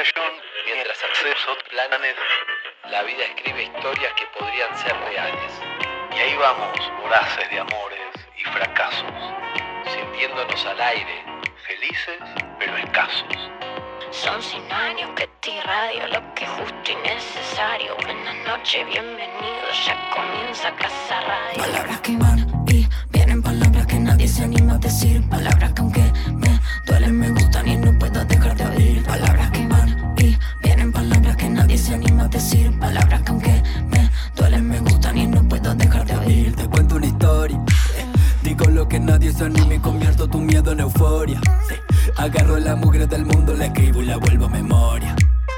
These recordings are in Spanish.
imaginación, mientras acceso planes, la vida escribe historias que podrían ser reales. Y ahí vamos, voraces de amores y fracasos, sintiéndonos al aire, felices pero escasos. Son cien años que te irradio lo que es justo y necesario. Buenas noches, bienvenidos, ya comienza Casa Radio. Palabras que van anima y convierto tu miedo en euforia. Sí, Agarro la mugre del mundo, la escribo y la vuelvo memoria.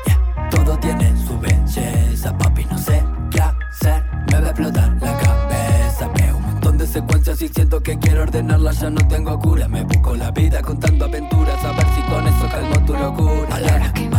Yeah, Todo tiene su belleza, papi, no sé qué hacer. Me va a explotar la cabeza. Veo un montón de secuencias y siento que quiero ordenarlas, ya no tengo cura. Me busco la vida contando aventuras, a ver si con eso calmo tu locura. Palabras que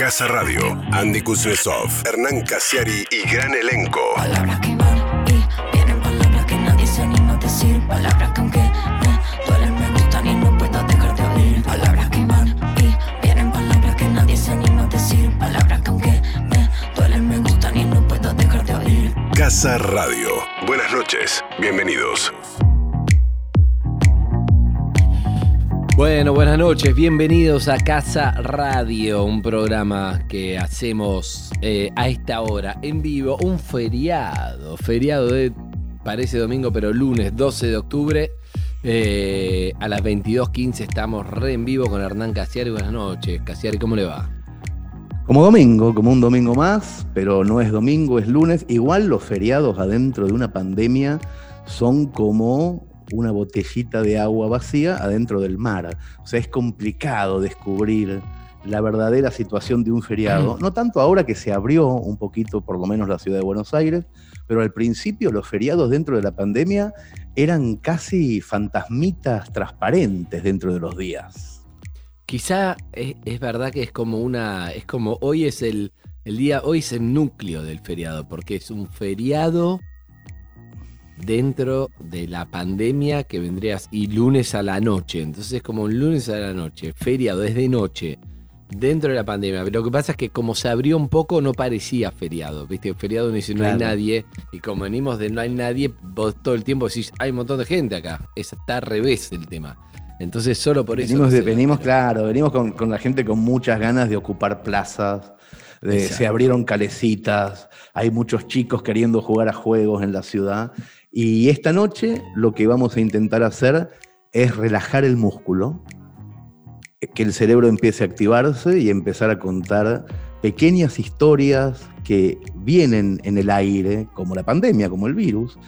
Casa Radio. Andy Kuznetsov, Hernán Casiari y gran elenco. Palabras buenas noches, bienvenidos a Casa Radio, un programa que hacemos eh, a esta hora en vivo, un feriado, feriado de, parece domingo, pero lunes 12 de octubre, eh, a las 22.15 estamos re en vivo con Hernán Casiari, buenas noches, Casiari, ¿cómo le va? Como domingo, como un domingo más, pero no es domingo, es lunes. Igual los feriados adentro de una pandemia son como una botellita de agua vacía adentro del mar. O sea, es complicado descubrir la verdadera situación de un feriado. No tanto ahora que se abrió un poquito, por lo menos la ciudad de Buenos Aires, pero al principio los feriados dentro de la pandemia eran casi fantasmitas transparentes dentro de los días. Quizá es, es verdad que es como una, es como hoy es el, el día, hoy es el núcleo del feriado, porque es un feriado dentro de la pandemia que vendrías y lunes a la noche. Entonces es como un lunes a la noche, feriado, es de noche, dentro de la pandemia. Pero lo que pasa es que como se abrió un poco no parecía feriado, ¿viste? Feriado no dice no hay nadie y como venimos de no hay nadie, vos todo el tiempo decís hay un montón de gente acá. Es, está al revés el tema. Entonces solo por eso... Venimos, no de- venimos claro, venimos con, con la gente con muchas ganas de ocupar plazas, de- se abrieron calecitas, hay muchos chicos queriendo jugar a juegos en la ciudad. Y esta noche lo que vamos a intentar hacer es relajar el músculo, que el cerebro empiece a activarse y empezar a contar pequeñas historias que vienen en el aire, como la pandemia, como el virus,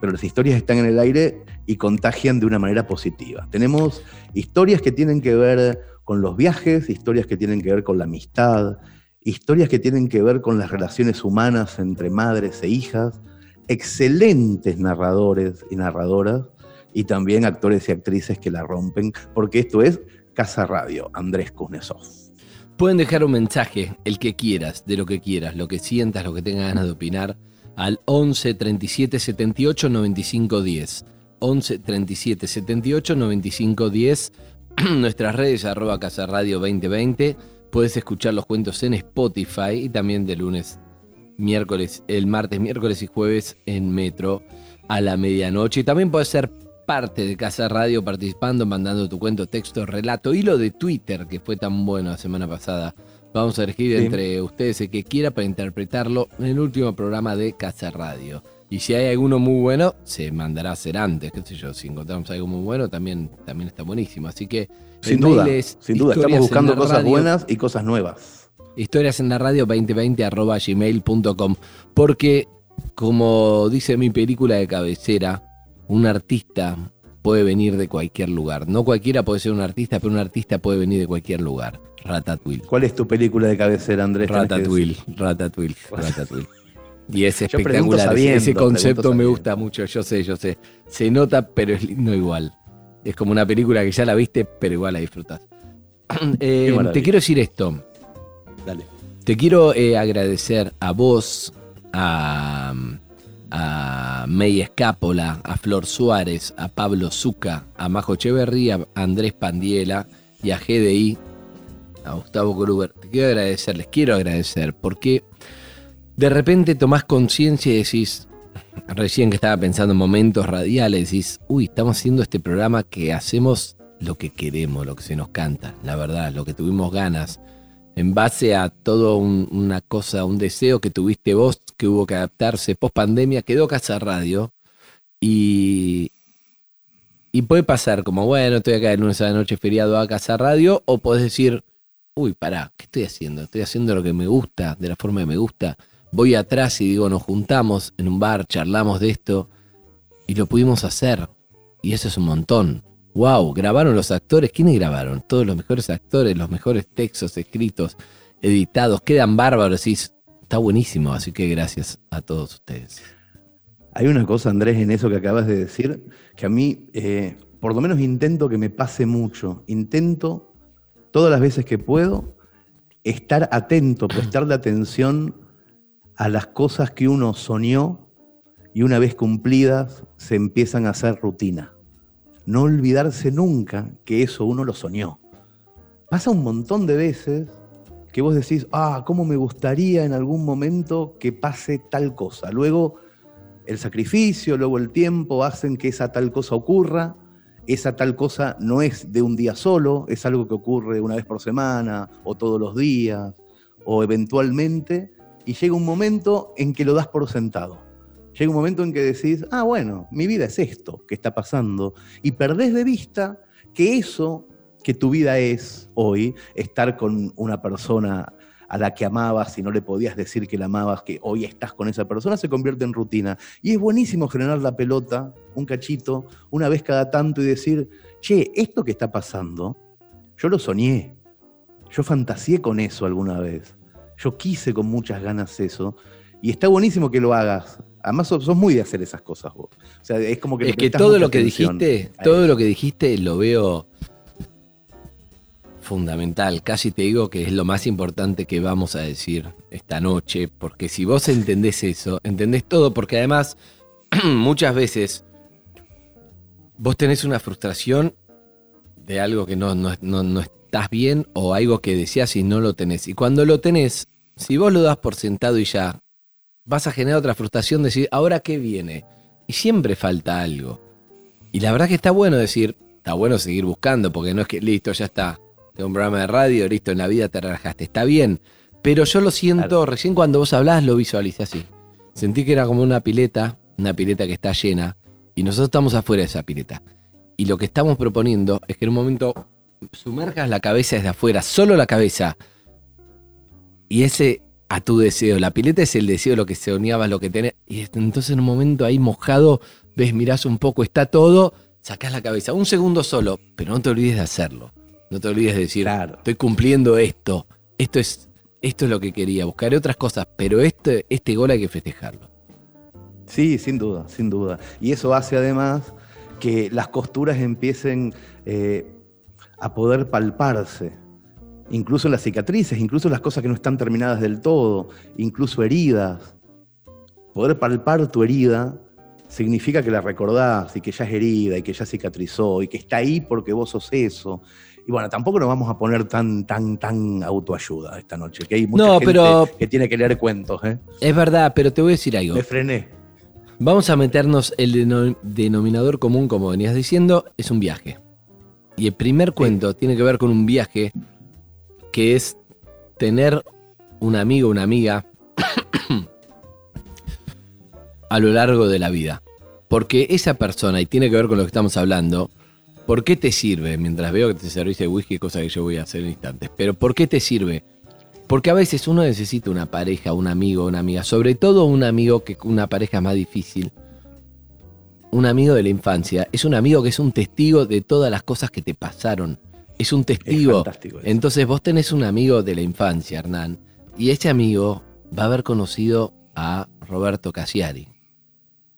pero las historias están en el aire y contagian de una manera positiva. Tenemos historias que tienen que ver con los viajes, historias que tienen que ver con la amistad, historias que tienen que ver con las relaciones humanas entre madres e hijas, excelentes narradores y narradoras, y también actores y actrices que la rompen, porque esto es Casa Radio, Andrés Kuznetsov. Pueden dejar un mensaje, el que quieras, de lo que quieras, lo que sientas, lo que tengas ganas de opinar, al 11 37 78 95 10. 11 37 78 95 10. Nuestras redes arroba Casa Radio 2020. Puedes escuchar los cuentos en Spotify y también de lunes, miércoles, el martes, miércoles y jueves en Metro a la medianoche. Y también puedes ser parte de Casa Radio participando, mandando tu cuento, texto, relato y lo de Twitter, que fue tan bueno la semana pasada. Vamos a elegir Sí. entre ustedes el que quiera para interpretarlo en el último programa de Casa Radio. Y si hay alguno muy bueno, se mandará a hacer antes, qué sé yo. Si encontramos algo muy bueno, también, también está buenísimo. Así que Sin duda, sin duda. Estamos buscando cosas radio, buenas y cosas nuevas. Historias en la radio 2020 arroba gmail.com. Porque, como dice mi película de cabecera, un artista puede venir de cualquier lugar. No cualquiera puede ser un artista, pero un artista puede venir de cualquier lugar. Ratatouille. ¿Cuál es tu película de cabecera, Andrés? Ratatouille, Ratatouille, Ratatouille. Y es espectacular. ese- sabiendo, ese concepto me gusta mucho, yo sé, yo sé. Se nota, pero es lindo igual. Es como una película que ya la viste, pero igual la disfrutas. Eh, te quiero decir esto. Te quiero eh, agradecer a vos, a, a May Escápola, a Flor Suárez, a Pablo Zuca, a Majo Echeverría, a Andrés Pandiela y a GDI, a Gustavo Gruber. Te quiero agradecer, les quiero agradecer, porque de repente tomás conciencia y decís, recién que estaba pensando en momentos radiales, decís, uy, estamos haciendo este programa que hacemos lo que queremos, lo que se nos canta, la verdad, lo que tuvimos ganas en base a todo un- una cosa, un deseo que tuviste vos, que hubo que adaptarse post pandemia, quedó Casa Radio y, y puede pasar como, bueno, estoy acá el lunes a la noche feriado a Casa Radio, o podés decir, uy, pará, ¿qué estoy haciendo? Estoy haciendo lo que me gusta, de la forma que me gusta. Voy atrás y digo, nos juntamos en un bar, charlamos de esto y lo pudimos hacer. Y eso es un montón. Wow, grabaron los actores. ¿Quiénes grabaron? Todos los mejores actores, los mejores textos escritos, editados. Quedan bárbaros. Y es- está buenísimo. Así que gracias a todos ustedes. Hay una cosa, Andrés, en eso que acabas de decir, que a mí, eh, por lo menos intento que me pase mucho. Intento, todas las veces que puedo, estar atento, prestarle atención a las cosas que uno soñó y una vez cumplidas se empiezan a hacer rutina. No olvidarse nunca que eso uno lo soñó. Pasa un montón de veces que vos decís, ah, cómo me gustaría en algún momento que pase tal cosa. Luego el sacrificio, luego el tiempo hacen que esa tal cosa ocurra. Esa tal cosa no es de un día solo, es algo que ocurre una vez por semana o todos los días o eventualmente. Y llega un momento en que lo das por sentado. Llega un momento en que decís, ah, bueno, mi vida es esto que está pasando. Y perdés de vista que eso que tu vida es hoy, estar con una persona a la que amabas y no le podías decir que la amabas, que hoy estás con esa persona, se convierte en rutina. Y es buenísimo generar la pelota, un cachito, una vez cada tanto y decir, che, esto que está pasando, yo lo soñé, yo fantaseé con eso alguna vez, yo quise con muchas ganas eso, y está buenísimo que lo hagas. Además, sos, sos muy de hacer esas cosas vos. O sea, es como que... Es que todo lo que dijiste, todo lo que dijiste lo veo fundamental. Casi te digo que es lo más importante que vamos a decir esta noche, porque si vos entendés eso, entendés todo, porque además muchas veces vos tenés una frustración de algo que no, no, no- no estás bien o algo que deseas y no lo tenés. Y cuando lo tenés, si vos lo das por sentado y ya, vas a generar otra frustración, decir, ¿ahora qué viene? Y siempre falta algo. Y la verdad que está bueno decir, está bueno seguir buscando, porque no es que, listo, ya está. Tengo un programa de radio, listo, en la vida te relajaste. Está bien. Pero yo lo siento, Claro. recién cuando vos hablás lo visualicé así. Sentí que era como una pileta, una pileta que está llena, y nosotros estamos afuera de esa pileta. Y lo que estamos proponiendo es que en un momento sumerjas la cabeza desde afuera, solo la cabeza, y ese a tu deseo. La pileta es el deseo, lo que soñabas, lo que tenés. Y entonces en un momento ahí mojado, ves, mirás un poco, está todo, sacás la cabeza. Un segundo solo, pero no te olvides de hacerlo. No te olvides de decir, Claro. estoy cumpliendo esto. Esto es, esto es lo que quería. Buscaré otras cosas, pero este, este gol hay que festejarlo. Sí, sin duda, sin duda. Y eso hace además que las costuras empiecen eh, a poder palparse, incluso las cicatrices, incluso las cosas que no están terminadas del todo, incluso heridas. Poder palpar tu herida significa que la recordás y que ya es herida y que ya cicatrizó y que está ahí porque vos sos eso. Y bueno, tampoco nos vamos a poner tan, tan, tan autoayuda esta noche, que hay mucha No, gente pero- que tiene que leer cuentos. ¿eh? Es verdad, pero te voy a decir algo. Me frené. Vamos a meternos el deno- denominador común, como venías diciendo, es un viaje. Y el primer cuento tiene que ver con un viaje que es tener un amigo, una amiga a lo largo de la vida. Porque esa persona, y tiene que ver con lo que estamos hablando, ¿por qué te sirve? Mientras veo que te serviste whisky, cosa que yo voy a hacer en instantes, pero ¿por qué te sirve? Porque a veces uno necesita una pareja, un amigo, una amiga, sobre todo un amigo que una pareja más difícil. Un amigo de la infancia es un amigo que es un testigo de todas las cosas que te pasaron. Es un testigo. Entonces vos tenés un amigo de la infancia, Hernán, y ese amigo va a haber conocido a Roberto Cassiari,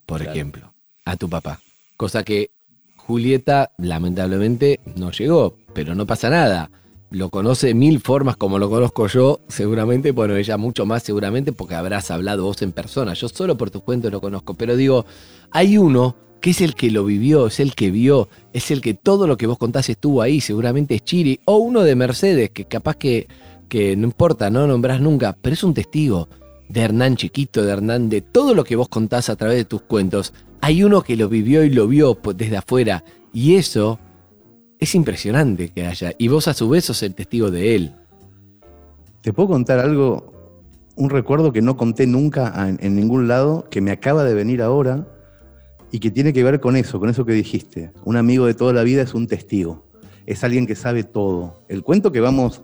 por Claro. ejemplo, a tu papá. Cosa que Julieta lamentablemente no llegó, pero no pasa nada. Lo conoce de mil formas como lo conozco yo, seguramente, bueno, ella mucho más seguramente porque habrás hablado vos en persona. Yo solo por tus cuentos lo conozco, pero digo, hay uno que es el que lo vivió, es el que vio, es el que todo lo que vos contás estuvo ahí, seguramente es Chiri, o uno de Mercedes, que capaz que, que no importa, no nombrás nunca, pero es un testigo de Hernán Chiquito, de Hernán, de todo lo que vos contás a través de tus cuentos. Hay uno que lo vivió y lo vio desde afuera, y eso es impresionante que haya, y vos a su vez sos el testigo de él. ¿Te puedo contar algo? Un recuerdo que no conté nunca en ningún lado, que me acaba de venir ahora y que tiene que ver con eso, con eso que dijiste. Un amigo de toda la vida es un testigo, es alguien que sabe todo. El cuento que vamos,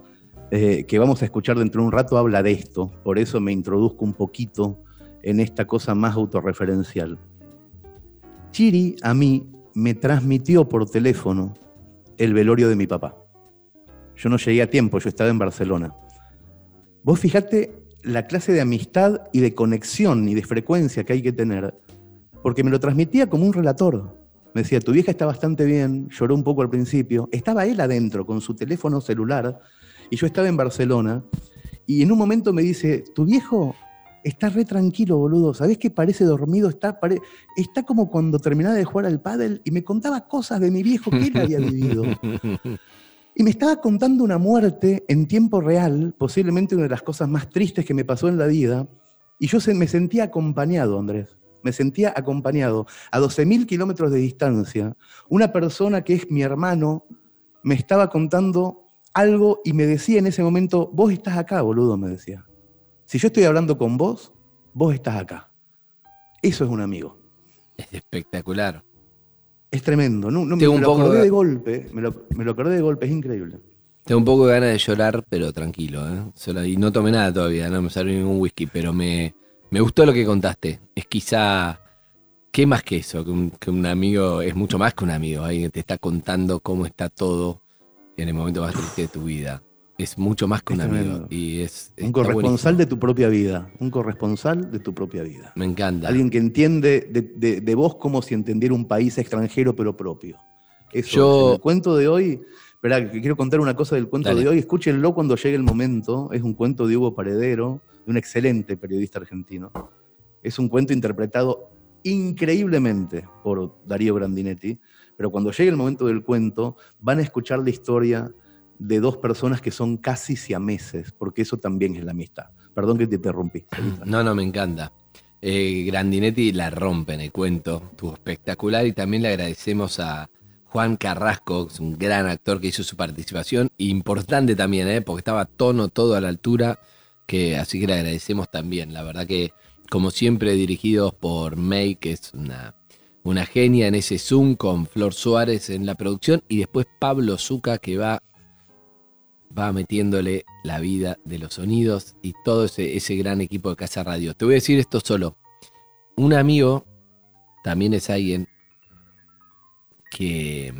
eh, que vamos a escuchar dentro de un rato habla de esto, por eso me introduzco un poquito en esta cosa más autorreferencial. Chiri a mí me transmitió por teléfono el velorio de mi papá. Yo no llegué a tiempo, yo estaba en Barcelona. Vos fijate la clase de amistad y de conexión y de frecuencia que hay que tener, porque me lo transmitía como un relator. Me decía, tu vieja está bastante bien, lloró un poco al principio, estaba él adentro con su teléfono celular y yo estaba en Barcelona y en un momento me dice, tu viejo está re tranquilo, boludo, ¿sabés que parece dormido? Está, pare- como cuando terminaba de jugar al pádel y me contaba cosas de mi viejo que él había vivido. Y me estaba contando una muerte en tiempo real, posiblemente una de las cosas más tristes que me pasó en la vida, y yo se- me sentía acompañado, Andrés. Me sentía acompañado. A 12.000 kilómetros de distancia, una persona que es mi hermano me estaba contando algo y me decía en ese momento, vos estás acá, boludo, me decía. Si yo estoy hablando con vos, vos estás acá. Eso es un amigo. Es espectacular. Es tremendo. No, me un lo poco acordé de- de golpe. Me lo, me lo acordé de golpe, es increíble. Tengo un poco de ganas de llorar, pero tranquilo, ¿eh? Solo- y no tomé nada todavía, no me salió ningún whisky, pero me, me gustó lo que contaste. Es quizá, ¿qué más que eso? Que un, que un amigo es mucho más que un amigo. Alguien te está contando cómo está todo en el momento más triste de tu vida. Es mucho más que un amigo. Y es, Un corresponsal buenísimo. de tu propia vida. Un corresponsal de tu propia vida. Me encanta. Alguien que entiende de, de- de vos como si entendiera un país extranjero pero propio. Eso, Yo- en el cuento de hoy, espera, que quiero contar una cosa del cuento Dale. de hoy. Escúchenlo cuando llegue el momento. Es un cuento de Hugo Paredero, de un excelente periodista argentino. Es un cuento interpretado increíblemente por Darío Grandinetti. Pero cuando llegue el momento del cuento, van a escuchar la historia de dos personas que son casi siameses, porque eso también es la amistad. Perdón que te interrumpí. No, no, me encanta. Eh, Grandinetti la rompe en el cuento, estuvo espectacular y también le agradecemos a Juan Carrasco, es un gran actor que hizo su participación, importante también, ¿eh? porque estaba tono todo a la altura, que así que le agradecemos también. La verdad que, como siempre, dirigidos por May, que es una, una genia en ese Zoom con Flor Suárez en la producción, y después Pablo Zuca, que va va metiéndole la vida de los sonidos y todo ese, ese gran equipo de Casa Radio. Te voy a decir esto solo. Un amigo también es alguien que,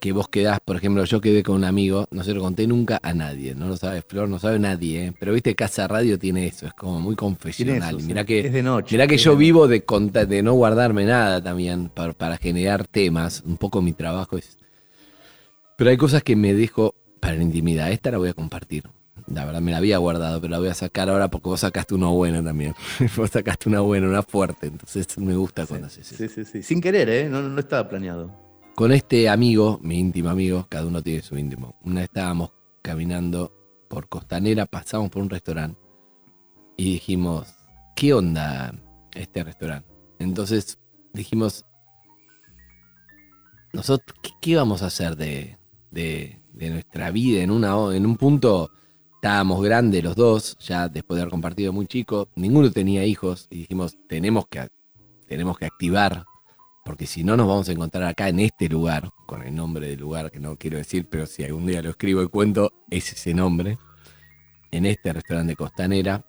que vos quedás, por ejemplo, yo quedé con un amigo, no se lo conté nunca a nadie, no lo sabe Flor, no sabe nadie, ¿eh? pero viste, Casa Radio tiene eso, es como muy confesional. eso, sí. Que, es de noche. Mirá que yo de vivo de, de no guardarme nada también para, para generar temas. Un poco mi trabajo es. Pero hay cosas que me dejo para la intimidad. Esta la voy a compartir. La verdad me la había guardado, pero la voy a sacar ahora porque vos sacaste una buena también. vos sacaste una buena, una fuerte. Entonces me gusta cuando haces eso. Sí, sí, sí. Sin querer, ¿eh? No, no estaba planeado. Con este amigo, mi íntimo amigo, cada uno tiene su íntimo. Una estábamos caminando por Costanera, pasamos por un restaurante y dijimos, ¿qué onda este restaurante? Entonces dijimos, nosotros, ¿qué, vamos a hacer de, de- nuestra vida en, en un punto estábamos grandes los dos, ya después de haber compartido muy chico, ninguno tenía hijos y dijimos, tenemos que, tenemos que activar, porque si no nos vamos a encontrar acá en este lugar, con el nombre del lugar que no quiero decir, pero si algún día lo escribo y cuento, es ese nombre, en este restaurante Costanera.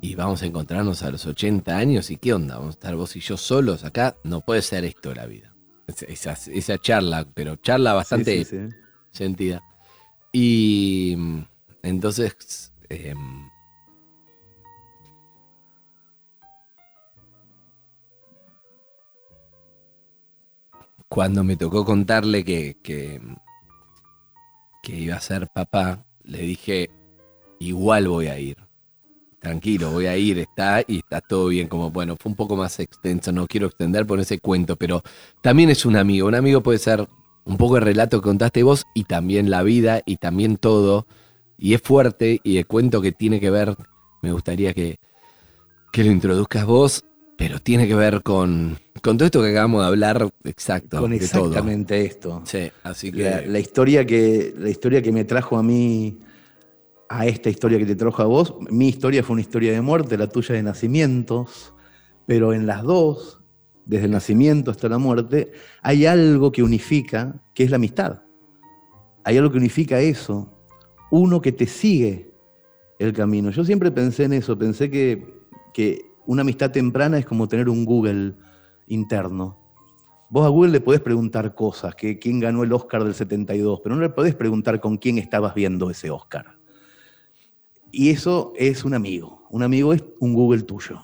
Y vamos a encontrarnos a los 80 años y qué onda, vamos a estar vos y yo solos acá, no puede ser esto la vida. Esa, esa charla, pero charla bastante Sí, sí, sí. sentida. Y mm, entonces, em, cuando me tocó contarle que, que, iba a ser papá, le dije, igual voy a ir. Tranquilo, voy a ir, está y está todo bien. Como bueno, fue un poco más extenso, no quiero extender por ese cuento, pero también es un amigo. Un amigo puede ser un poco el relato que contaste vos y también la vida y también todo. Y es fuerte y el cuento que tiene que ver, me gustaría que, que lo introduzcas vos, pero tiene que ver con, con todo esto que acabamos de hablar, exacto. Con de todo. exactamente esto. Sí, así que... La, la historia que, la historia que me trajo a mí, a esta historia que te trajo a vos, mi historia fue una historia de muerte, la tuya de nacimientos, pero en las dos, desde el nacimiento hasta la muerte, hay algo que unifica, que es la amistad. Hay algo que unifica eso, uno que te sigue el camino. Yo siempre pensé en eso, pensé que, que una amistad temprana es como tener un Google interno. Vos a Google le podés preguntar cosas, que quién ganó el Oscar del 72, pero no le podés preguntar con quién estabas viendo ese Oscar. Y eso es un amigo. Un amigo es un Google tuyo.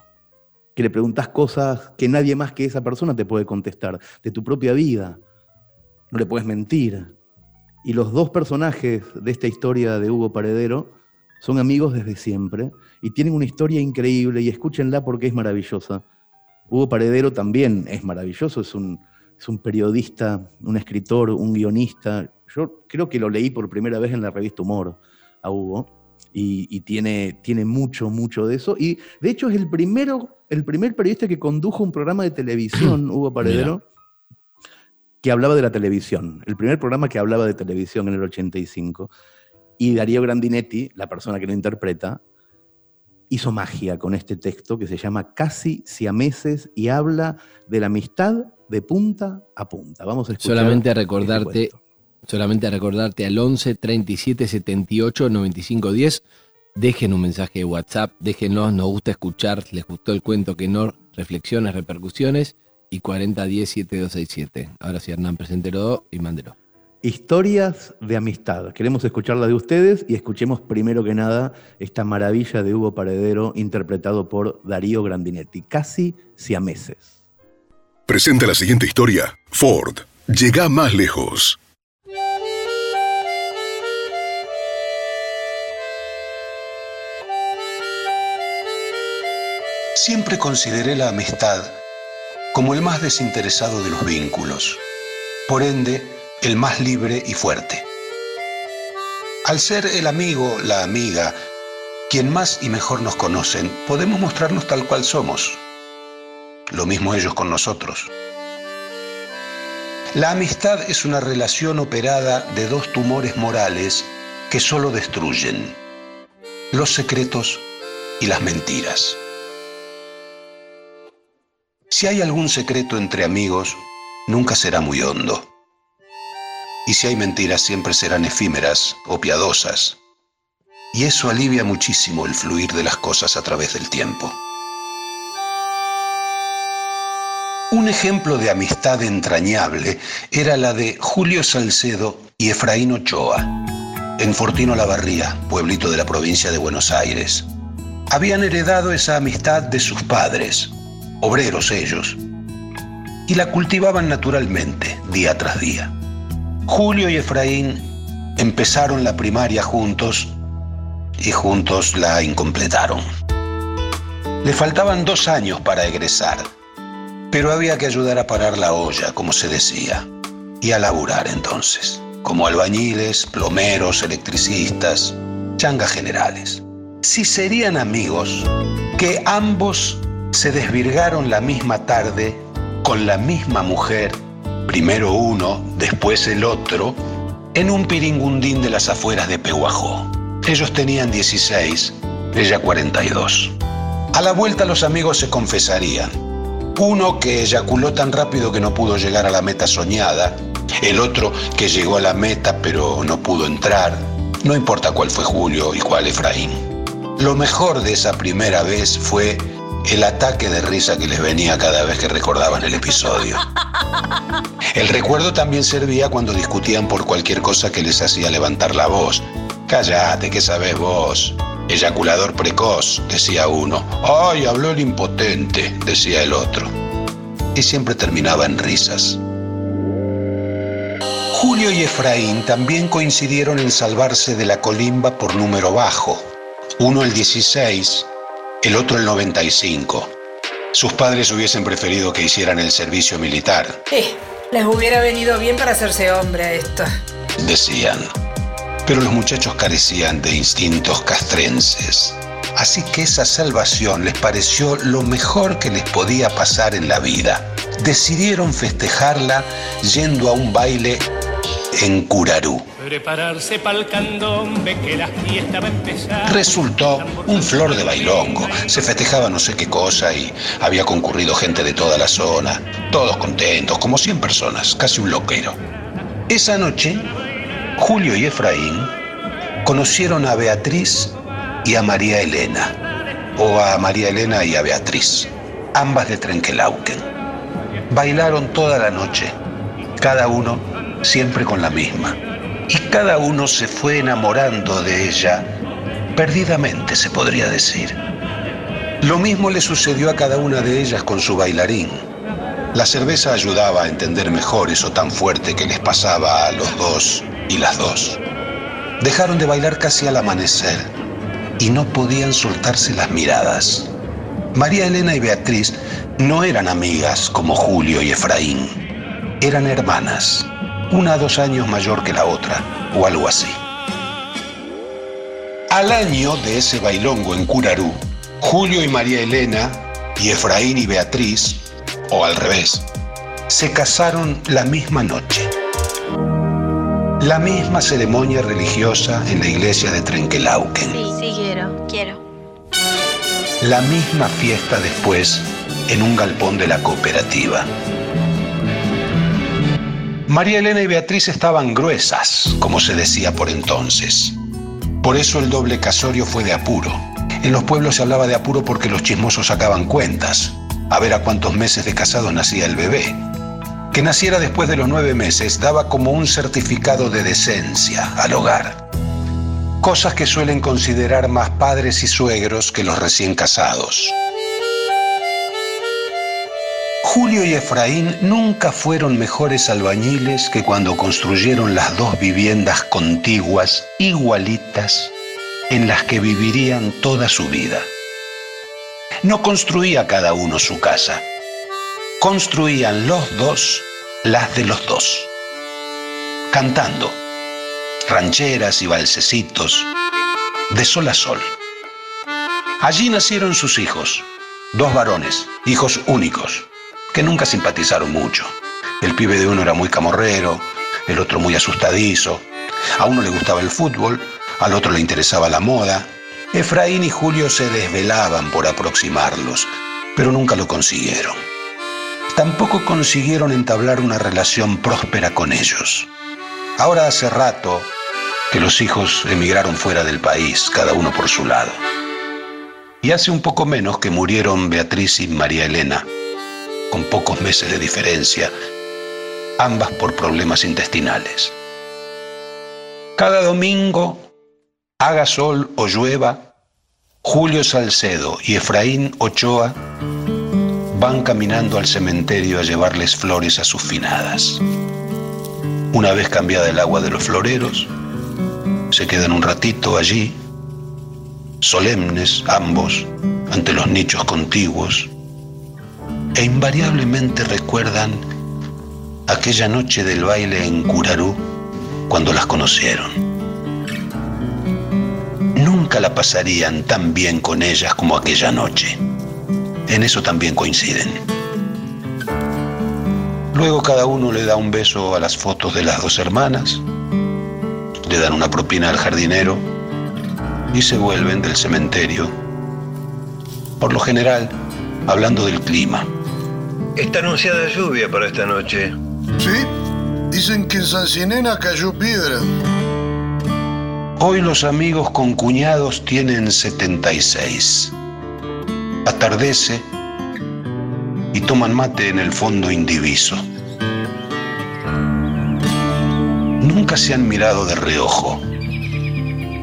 Que le preguntas cosas que nadie más que esa persona te puede contestar, de tu propia vida. No le puedes mentir. Y los dos personajes de esta historia de Hugo Paredero son amigos desde siempre y tienen una historia increíble y escúchenla porque es maravillosa. Hugo Paredero también es maravilloso, es un, es un periodista, un escritor, un guionista. Yo creo que lo leí por primera vez en la revista Humor a Hugo y, y tiene, tiene mucho, mucho de eso. Y de hecho es el, primero, el primer periodista que condujo un programa de televisión, Hugo Paredero, que hablaba de la televisión. El primer programa que hablaba de televisión en el 85. Y Darío Grandinetti, la persona que lo interpreta, hizo magia con este texto que se llama Casi siameses y habla de la amistad de punta a punta. Vamos a escuchar. Solamente a este recordarte, solamente a recordarte al 11 37 78 95 10. Dejen un mensaje de WhatsApp, déjenlos, nos gusta escuchar, les gustó el cuento que no, reflexiones, repercusiones y 40 10 7267. Ahora sí, Hernán, preséntelo y mándelo. Historias de amistad. Queremos escucharla de ustedes y escuchemos primero que nada esta maravilla de Hugo Paredero interpretado por Darío Grandinetti. Casi siameses. Presenta la siguiente historia. Ford. Llega más lejos. Siempre consideré la amistad como el más desinteresado de los vínculos, por ende, el más libre y fuerte. Al ser el amigo, la amiga, quien más y mejor nos conocen, podemos mostrarnos tal cual somos. Lo mismo ellos con nosotros. La amistad es una relación operada de dos tumores morales que solo destruyen los secretos y las mentiras. Si hay algún secreto entre amigos, nunca será muy hondo. Y si hay mentiras, siempre serán efímeras o piadosas. Y eso alivia muchísimo el fluir de las cosas a través del tiempo. Un ejemplo de amistad entrañable era la de Julio Salcedo y Efraín Ochoa, en Fortino La Barría, pueblito de la provincia de Buenos Aires. Habían heredado esa amistad de sus padres, obreros ellos, y la cultivaban naturalmente, día tras día. Julio y Efraín empezaron la primaria juntos y juntos la incompletaron. Le faltaban dos años para egresar, pero había que ayudar a parar la olla, como se decía, y a laburar entonces, como albañiles, plomeros, electricistas, changas generales. Si serían amigos, que ambos se desvirgaron la misma tarde con la misma mujer, primero uno, después el otro, en un piringundín de las afueras de Pehuajó. Ellos tenían 16, ella 42. A la vuelta los amigos se confesarían. Uno que eyaculó tan rápido que no pudo llegar a la meta soñada, el otro que llegó a la meta pero no pudo entrar. No importa cuál fue Julio y cuál Efraín. Lo mejor de esa primera vez fue el ataque de risa que les venía cada vez que recordaban el episodio. El recuerdo también servía cuando discutían por cualquier cosa que les hacía levantar la voz. Cállate, ¿qué sabes vos? Eyaculador precoz, decía uno. ¡Ay, habló el impotente! decía el otro. Y siempre terminaba en risas. Julio y Efraín también coincidieron en salvarse de la colimba por número bajo. Uno el 16 el otro el 95. Sus padres hubiesen preferido que hicieran el servicio militar. Sí, les hubiera venido bien para hacerse hombre a esto. Decían. Pero los muchachos carecían de instintos castrenses. Así que esa salvación les pareció lo mejor que les podía pasar en la vida. Decidieron festejarla yendo a un baile en Curarú. Prepararse el candombe que la fiesta va a empezar. Resultó un flor de bailongo. Se festejaba no sé qué cosa y había concurrido gente de toda la zona. Todos contentos, como 100 personas, casi un loquero. Esa noche, Julio y Efraín conocieron a Beatriz y a María Elena. O a María Elena y a Beatriz, ambas de Trenquelauquen. Bailaron toda la noche, cada uno siempre con la misma y cada uno se fue enamorando de ella, perdidamente se podría decir. Lo mismo le sucedió a cada una de ellas con su bailarín. La cerveza ayudaba a entender mejor eso tan fuerte que les pasaba a los dos y las dos. Dejaron de bailar casi al amanecer y no podían soltarse las miradas. María Elena y Beatriz no eran amigas como Julio y Efraín, eran hermanas una dos años mayor que la otra, o algo así. Al año de ese bailongo en Curarú, Julio y María Elena, y Efraín y Beatriz, o al revés, se casaron la misma noche. La misma ceremonia religiosa en la iglesia de Trenquelauquen. Sí, sí, quiero, quiero. La misma fiesta después en un galpón de la cooperativa. María Elena y Beatriz estaban gruesas, como se decía por entonces. Por eso el doble casorio fue de apuro. En los pueblos se hablaba de apuro porque los chismosos sacaban cuentas, a ver a cuántos meses de casado nacía el bebé. Que naciera después de los nueve meses daba como un certificado de decencia al hogar. Cosas que suelen considerar más padres y suegros que los recién casados. Julio y Efraín nunca fueron mejores albañiles que cuando construyeron las dos viviendas contiguas, igualitas, en las que vivirían toda su vida. No construía cada uno su casa, construían los dos las de los dos, cantando rancheras y balsecitos de sol a sol. Allí nacieron sus hijos, dos varones, hijos únicos que nunca simpatizaron mucho. El pibe de uno era muy camorrero, el otro muy asustadizo. A uno le gustaba el fútbol, al otro le interesaba la moda. Efraín y Julio se desvelaban por aproximarlos, pero nunca lo consiguieron. Tampoco consiguieron entablar una relación próspera con ellos. Ahora hace rato que los hijos emigraron fuera del país, cada uno por su lado. Y hace un poco menos que murieron Beatriz y María Elena, con pocos meses de diferencia, ambas por problemas intestinales. Cada domingo, haga sol o llueva, Julio Salcedo y Efraín Ochoa van caminando al cementerio a llevarles flores a sus finadas. Una vez cambiada el agua de los floreros, se quedan un ratito allí, solemnes ambos, ante los nichos contiguos, e invariablemente recuerdan aquella noche del baile en Curarú cuando las conocieron. Nunca la pasarían tan bien con ellas como aquella noche. En eso también coinciden. Luego cada uno le da un beso a las fotos de las dos hermanas le dan una propina al jardinero y se vuelven del cementerio. Por lo general, hablando del clima. Está anunciada lluvia para esta noche. ¿Sí? Dicen que en San Sinena cayó piedra. Hoy los amigos con cuñados tienen 76. Atardece y toman mate en el fondo indiviso. Nunca se han mirado de reojo,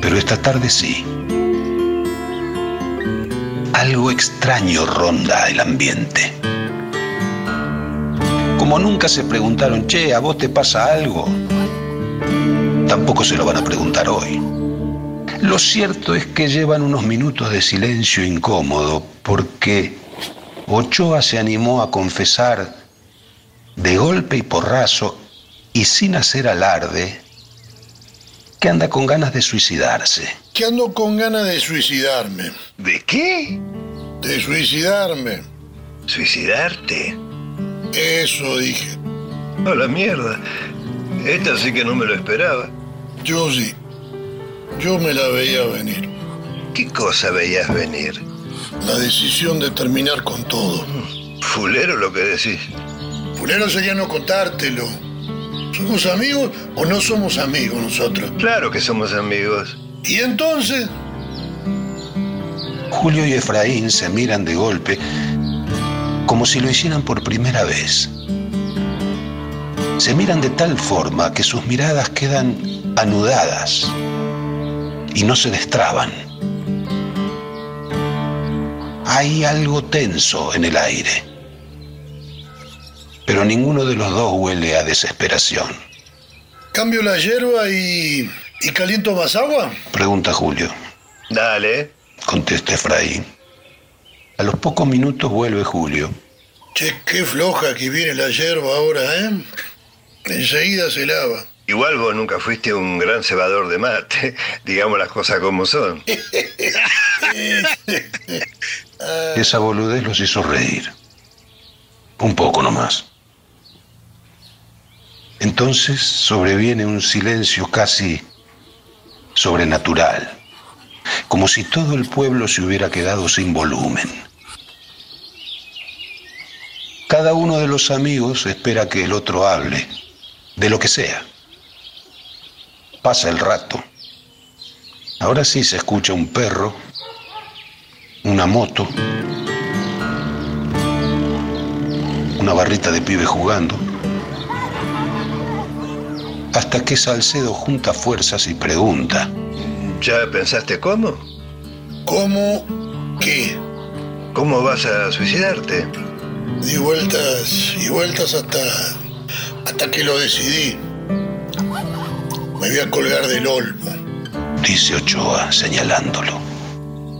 pero esta tarde sí. Algo extraño ronda el ambiente. Como nunca se preguntaron, che, ¿a vos te pasa algo? Tampoco se lo van a preguntar hoy. Lo cierto es que llevan unos minutos de silencio incómodo porque Ochoa se animó a confesar de golpe y porrazo y sin hacer alarde que anda con ganas de suicidarse. Que ando con ganas de suicidarme. ¿De qué? De suicidarme. ¿Suicidarte? Eso dije. A la mierda. Esta sí que no me lo esperaba. Yo sí. Yo me la veía venir. ¿Qué cosa veías venir? La decisión de terminar con todo. Fulero lo que decís. Fulero sería no contártelo. ¿Somos amigos o no somos amigos nosotros? Claro que somos amigos. ¿Y entonces? Julio y Efraín se miran de golpe como si lo hicieran por primera vez. Se miran de tal forma que sus miradas quedan anudadas y no se destraban. Hay algo tenso en el aire, pero ninguno de los dos huele a desesperación. ¿Cambio la hierba y, y caliento más agua? Pregunta Julio. Dale. Contesta Efraín. A los pocos minutos vuelve Julio. Che, qué floja que viene la hierba ahora, ¿eh? Enseguida se lava. Igual vos nunca fuiste un gran cebador de mate, digamos las cosas como son. Esa boludez los hizo reír. Un poco nomás. Entonces sobreviene un silencio casi sobrenatural, como si todo el pueblo se hubiera quedado sin volumen. Cada uno de los amigos espera que el otro hable, de lo que sea. Pasa el rato. Ahora sí se escucha un perro, una moto, una barrita de pibe jugando, hasta que Salcedo junta fuerzas y pregunta. ¿Ya pensaste cómo? ¿Cómo qué? ¿Cómo vas a suicidarte? Di vueltas y vueltas hasta, hasta que lo decidí. Me voy a colgar del olmo. Dice Ochoa señalándolo.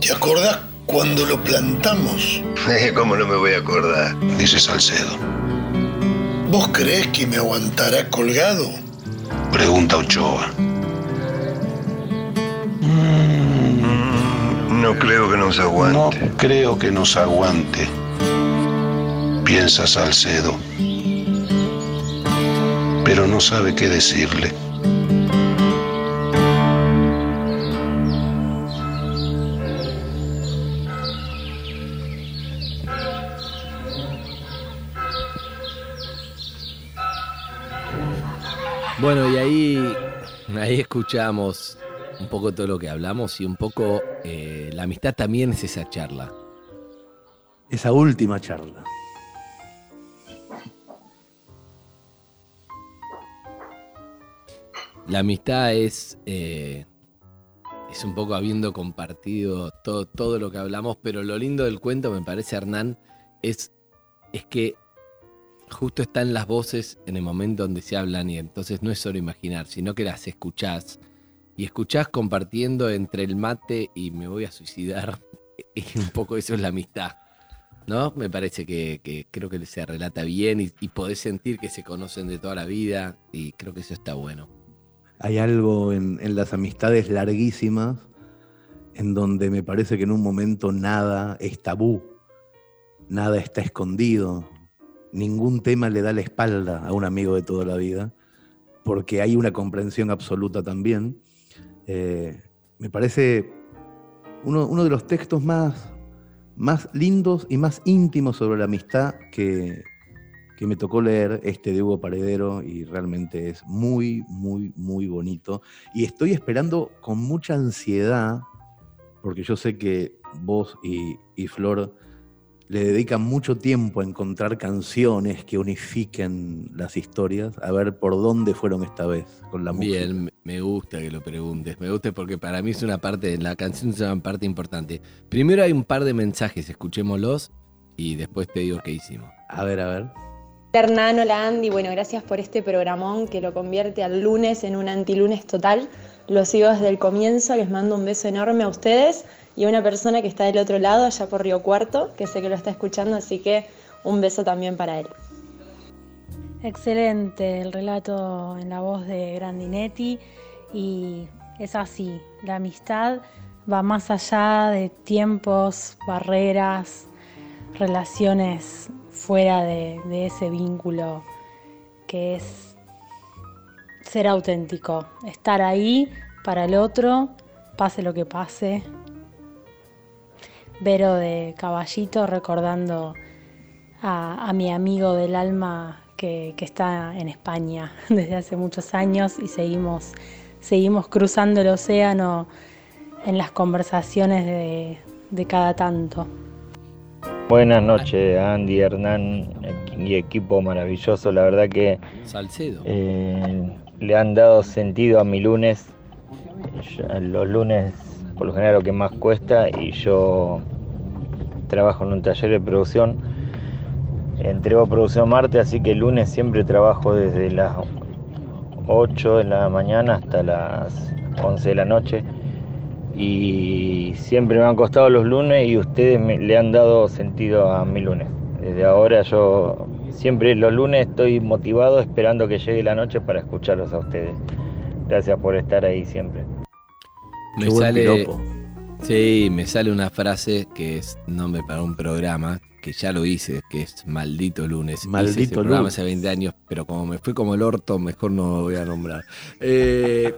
¿Te acordás cuando lo plantamos? ¿Cómo no me voy a acordar? Dice Salcedo. ¿Vos crees que me aguantará colgado? Pregunta Ochoa. No creo que nos aguante. No creo que nos aguante. Piensa Salcedo. Pero no sabe qué decirle. Bueno, y ahí, ahí escuchamos un poco todo lo que hablamos y un poco eh, la amistad también es esa charla. Esa última charla. La amistad es, eh, es un poco habiendo compartido todo, todo lo que hablamos, pero lo lindo del cuento, me parece, Hernán, es, es que justo están las voces en el momento donde se hablan y entonces no es solo imaginar, sino que las escuchás. Y escuchás compartiendo entre el mate y me voy a suicidar. Y un poco eso es la amistad. ¿No? Me parece que, que creo que se relata bien y, y podés sentir que se conocen de toda la vida y creo que eso está bueno. Hay algo en, las amistades larguísimas en donde me parece que en un momento nada es tabú, nada está escondido, ningún tema le da la espalda a un amigo de toda la vida. porque hay una comprensión absoluta también. Eh, me parece uno, uno de los textos más, más lindos y más íntimos sobre la amistad que, que me tocó leer este de Hugo Paredero y realmente es muy, muy, muy bonito. Y estoy esperando con mucha ansiedad, porque yo sé que vos y, y Flor le dedican mucho tiempo a encontrar canciones que unifiquen las historias, a ver por dónde fueron esta vez con la música. Bien, me gusta que lo preguntes, me gusta porque para mí es una parte, la canción es una parte importante. Primero hay un par de mensajes, escuchémoslos y después te digo qué hicimos. A ver, a ver. Hernán, hola Andy, bueno, gracias por este programón que lo convierte al lunes en un antilunes total. Lo sigo desde el comienzo, les mando un beso enorme a ustedes y a una persona que está del otro lado, allá por Río Cuarto, que sé que lo está escuchando, así que un beso también para él. Excelente el relato en la voz de Grandinetti y es así, la amistad va más allá de tiempos, barreras, relaciones fuera de, ese vínculo que es ser auténtico, estar ahí para el otro, pase lo que pase. Vero de Caballito recordando a, mi amigo del alma que, está en España desde hace muchos años y seguimos, seguimos cruzando el océano en las conversaciones de cada tanto. Buenas noches, Andy, Hernán y equipo maravilloso. La verdad que eh, le han dado sentido a mi lunes. Los lunes, por lo general, lo que más cuesta. Y yo trabajo en un taller de producción. Entrego producción martes, así que el lunes siempre trabajo desde las 8 de la mañana hasta las 11 de la noche y siempre me han costado los lunes y ustedes me, le han dado sentido a mi lunes. Desde ahora yo siempre los lunes estoy motivado esperando que llegue la noche para escucharlos a ustedes. Gracias por estar ahí siempre. Me sale, sí, me sale una frase que es nombre para un programa que ya lo hice, que es Maldito Lunes. Maldito hice ese programa hace 20 años, pero como me fui como el orto, mejor no lo voy a nombrar. Eh,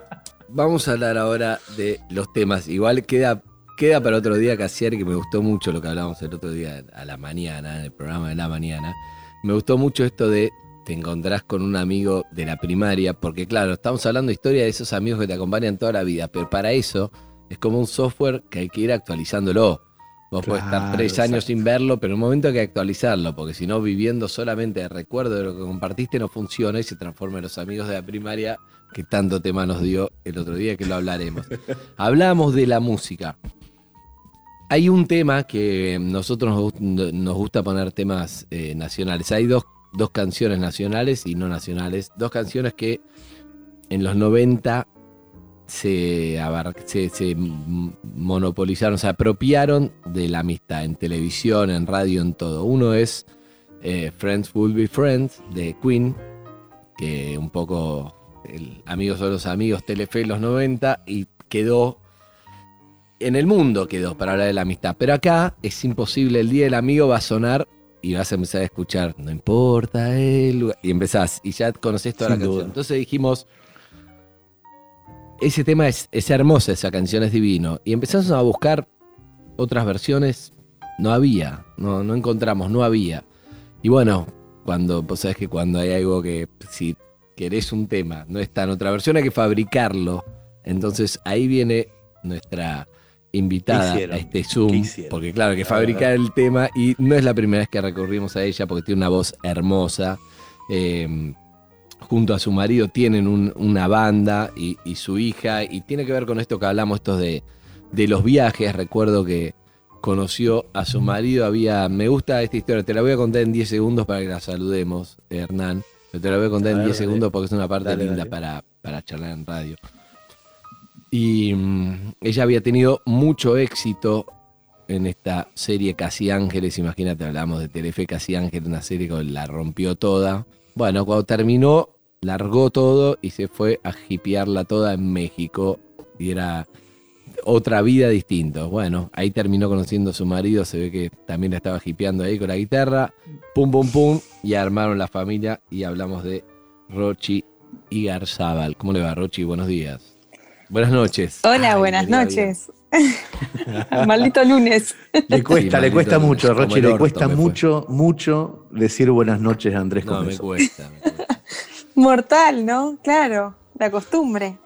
vamos a hablar ahora de los temas. Igual queda, queda para otro día Casier, que me gustó mucho lo que hablábamos el otro día a la mañana, en el programa de la mañana. Me gustó mucho esto de te encontrás con un amigo de la primaria, porque claro, estamos hablando de historia de esos amigos que te acompañan toda la vida, pero para eso es como un software que hay que ir actualizándolo. Vos podés estar tres Claro, años sin verlo, pero en un momento hay que actualizarlo, porque si no, viviendo solamente de recuerdo de lo que compartiste, no funciona y se transforma en los amigos de la primaria que tanto tema nos dio el otro día, que lo hablaremos. Hablamos de la música. Hay un tema que nosotros nos, gust- nos gusta poner temas eh, nacionales. Hay dos, dos canciones nacionales y no nacionales. Dos canciones que en los 90 se, se, monopolizaron, se apropiaron de la amistad en televisión, en radio, en todo. Uno es eh, Friends Will Be Friends de Queen, que un poco el Amigos son los amigos, Telefe en los 90 y quedó en el mundo quedó para hablar de la amistad. Pero acá es imposible, el día del amigo va a sonar y vas a empezar a escuchar, no importa el lugar", y empezás y ya conoces toda Sin la canción. duda. Entonces dijimos, ese tema es, es hermosa, esa canción es divino. Y empezamos a buscar otras versiones, no había, no, no encontramos, no había. Y bueno, cuando, vos sabés que cuando hay algo que, si querés un tema, no está en otra versión, hay que fabricarlo. Entonces ahí viene nuestra invitada a este ¿Qué Zoom, porque claro, hay que fabricar el tema y no es la primera vez que recurrimos a ella porque tiene una voz hermosa. Eh, junto a su marido tienen un- una banda y, y su hija, y tiene que ver con esto que hablamos, estos de, de los viajes. Recuerdo que conoció a su marido, había, me gusta esta historia, te la voy a contar en 10 segundos para que la saludemos, Hernán. Te la voy a contar A en ver, 10 dale. segundos porque es una parte Dale, linda dale. Para, para charlar en radio. Y mm, ella había tenido mucho éxito en esta serie Casi Ángeles. Imagínate, hablamos de Telefe Casi Ángeles, una serie que la rompió toda. Bueno, cuando terminó, largó todo y se fue a hipearla toda en México. Y era otra vida distinta. Bueno, ahí terminó conociendo a su marido. Se ve que también la estaba hipeando ahí con la guitarra. Pum, pum, pum. Y armaron la familia. Y hablamos de Rochi Igarzábal. ¿Cómo le va, Rochi? Buenos días. Buenas noches. Hola, Ay, buenas noches. maldito lunes. Le cuesta, Sí, le cuesta lunes, mucho, Rochi, le cuesta me fue. mucho, mucho decir buenas noches a Andrés No, me Comeso. cuesta. Mortal, ¿no? Claro, la costumbre.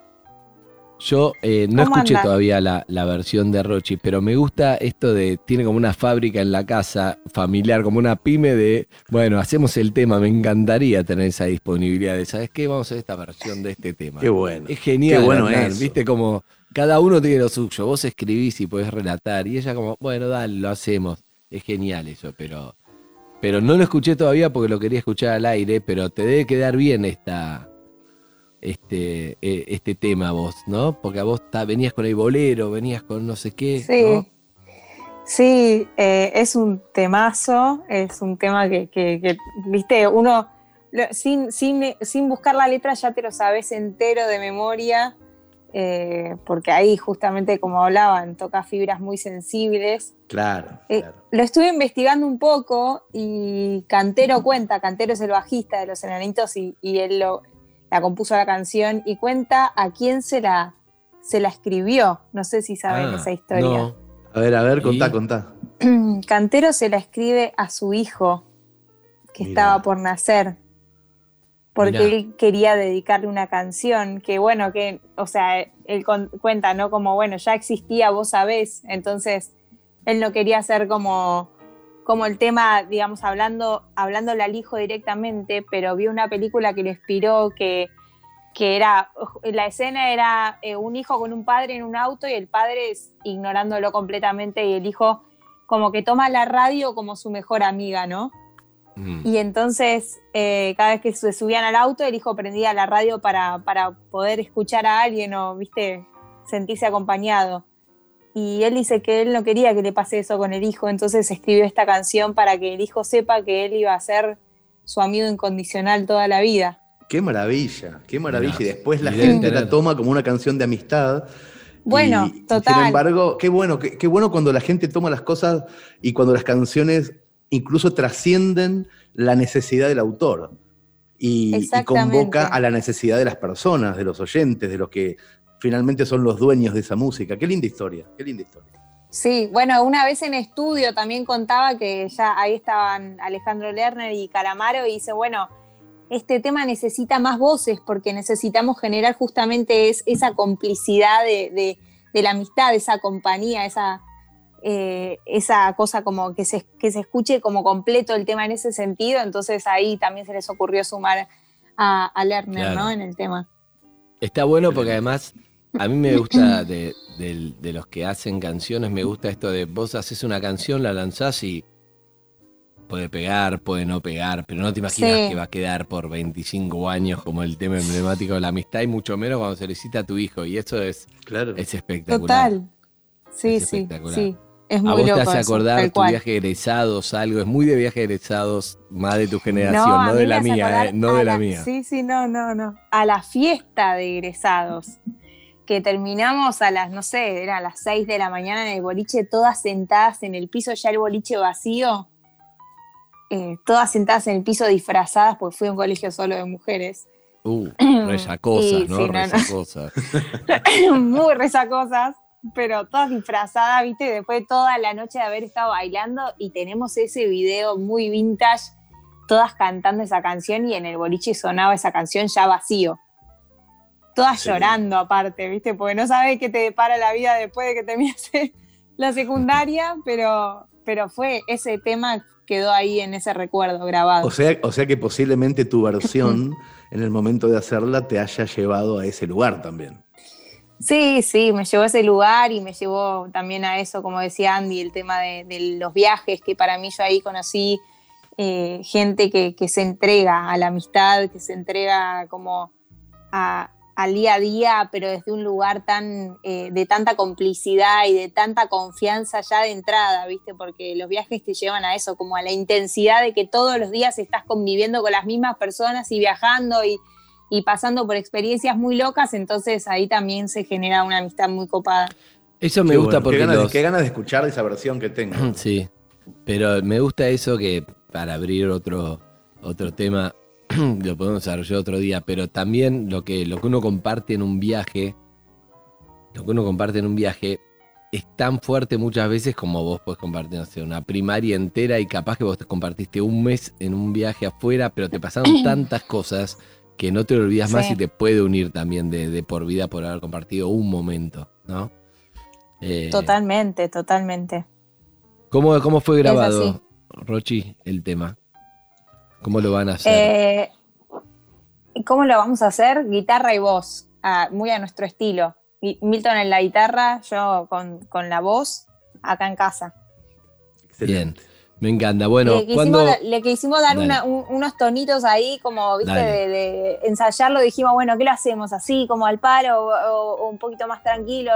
Yo eh, no ¿Cómo escuché anda? todavía la, la versión de Rochi, pero me gusta esto de, tiene como una fábrica en la casa familiar, como una pyme de, bueno, hacemos el tema, me encantaría tener esa disponibilidad de, ¿sabes qué? Vamos a hacer esta versión de este tema. Qué bueno. Es genial, Qué bueno eso. viste como cada uno tiene lo suyo, vos escribís y podés relatar, y ella como, bueno, dale, lo hacemos. Es genial eso, pero, pero no lo escuché todavía porque lo quería escuchar al aire, pero te debe quedar bien esta, este, eh, este tema a vos, ¿no? Porque a vos ta- venías con el bolero, venías con no sé qué, Sí. ¿no? Sí, eh, es un temazo, es un tema que, que- que, viste, uno lo- sin, sin, sin buscar la letra ya te lo sabes entero de memoria, eh, porque ahí justamente como hablaban, toca fibras muy sensibles. Claro. Eh, Lo estuve investigando un poco y Cantero cuenta, Cantero es el bajista de Los Enanitos y, y él lo, la compuso la canción y cuenta a quién se la, se la escribió. No sé si saben Ah, esa historia. no. A ver, a ver, contá, ¿Y? contá. Cantero se la escribe a su hijo que Mirá. estaba por nacer. Porque Mirá. él quería dedicarle una canción que, bueno, que, o sea, él con- cuenta, ¿no? Como, bueno, ya existía, vos sabés. Entonces, él no quería hacer como, como el tema, digamos, hablando, hablándole al hijo directamente, pero vio una película que le inspiró que, que era, la escena era eh, un hijo con un padre en un auto y el padre es ignorándolo completamente y el hijo como que toma la radio como su mejor amiga, ¿no? Mm. Y entonces, eh, cada vez que se subían al auto, el hijo prendía la radio para, para poder escuchar a alguien o, viste, sentirse acompañado. Y él dice que él no quería que le pase eso con el hijo, entonces escribió esta canción para que el hijo sepa que él iba a ser su amigo incondicional toda la vida. Qué maravilla, qué maravilla. Mirá. Y después la gente la toma como una canción de amistad. Bueno, Y, total. Sin embargo, qué bueno, qué, qué bueno cuando la gente toma las cosas y cuando las canciones incluso trascienden la necesidad del autor y, y convoca a la necesidad de las personas, de los oyentes, de los que finalmente son los dueños de esa música. Qué linda historia, qué linda historia. Sí, bueno, una vez en estudio también contaba que ya ahí estaban Alejandro Lerner y Calamaro y dice, bueno, este tema necesita más voces porque necesitamos generar justamente es- esa complicidad de, de- de la amistad, esa compañía, esa, eh, esa cosa como que se, que se escuche como completo el tema en ese sentido. Entonces ahí también se les ocurrió sumar a, a Lerner, Claro. ¿no? En el tema. Está bueno porque además a mí me gusta de, los que hacen canciones, me gusta esto de vos haces una canción, la lanzás y puede pegar, puede no pegar, pero no te imaginas Sí. que va a quedar por 25 años como el tema emblemático de la amistad y mucho menos cuando se le cita a tu hijo y eso es, Claro. es espectacular. Total. Sí, Es sí, espectacular. sí. Es a muy vos te loco hace acordar tu cual. viaje de egresados, algo, es muy de viaje de egresados, más de tu generación, a no, de la mía, eh, no a de la mía. Sí, sí, no, no, no. A la fiesta de egresados, que terminamos a las, no sé, era a las 6 de la mañana en el boliche, todas sentadas en el piso, ya el boliche vacío, eh, todas sentadas en el piso disfrazadas, porque fui a un colegio solo de mujeres. Uh, resacosas, Y ¿no? sí, no, no. muy resacosas, pero todas disfrazadas, ¿viste? Después de toda la noche de haber estado bailando y tenemos ese video muy vintage, todas cantando esa canción y en el boliche sonaba esa canción ya vacío. Todas Sí. llorando aparte, ¿viste? Porque no sabes qué te depara la vida después de que terminas la secundaria, pero, pero fue ese tema quedó ahí en ese recuerdo grabado. O sea, o sea que posiblemente tu versión en el momento de hacerla te haya llevado a ese lugar también. Sí, sí, me llevó a ese lugar y me llevó también a eso, como decía Andy, el tema de, de los viajes, que para mí yo ahí conocí eh, gente que, que se entrega a la amistad, que se entrega como a- al día a día, pero desde un lugar tan eh, de tanta complicidad y de tanta confianza ya de entrada, ¿viste? Porque los viajes te llevan a eso, como a la intensidad de que todos los días estás conviviendo con las mismas personas y viajando y, y pasando por experiencias muy locas, entonces ahí también se genera una amistad muy copada. Eso me Qué gusta bueno, porque qué ganas, los- qué ganas de escuchar esa versión que tengo. Sí, pero me gusta eso que, para abrir otro, otro tema, lo podemos desarrollar otro día, pero también lo que, lo que uno comparte en un viaje, lo que uno comparte en un viaje es tan fuerte muchas veces como vos podés compartir, no sé, una primaria entera y capaz que vos te compartiste un mes en un viaje afuera, pero te pasaron tantas cosas que no te lo olvidas más y te puede unir también de, de por vida por haber compartido un momento, ¿no? Eh, Totalmente, totalmente. ¿cómo, ¿Cómo fue grabado. Rochi, el tema? ¿Cómo lo van a hacer? Eh, ¿y ¿Cómo lo vamos a hacer? Guitarra y voz, ah, muy a nuestro estilo. Milton en la guitarra, yo con, con la voz, acá en casa. Bien, me encanta. Bueno, le, quisimos, cuando... da- le quisimos dar Dale. una- un- unos tonitos ahí, como, viste, de, de ensayarlo. Dijimos, bueno, ¿qué lo hacemos? ¿Así, como al paro o, o- o un poquito más tranquilo?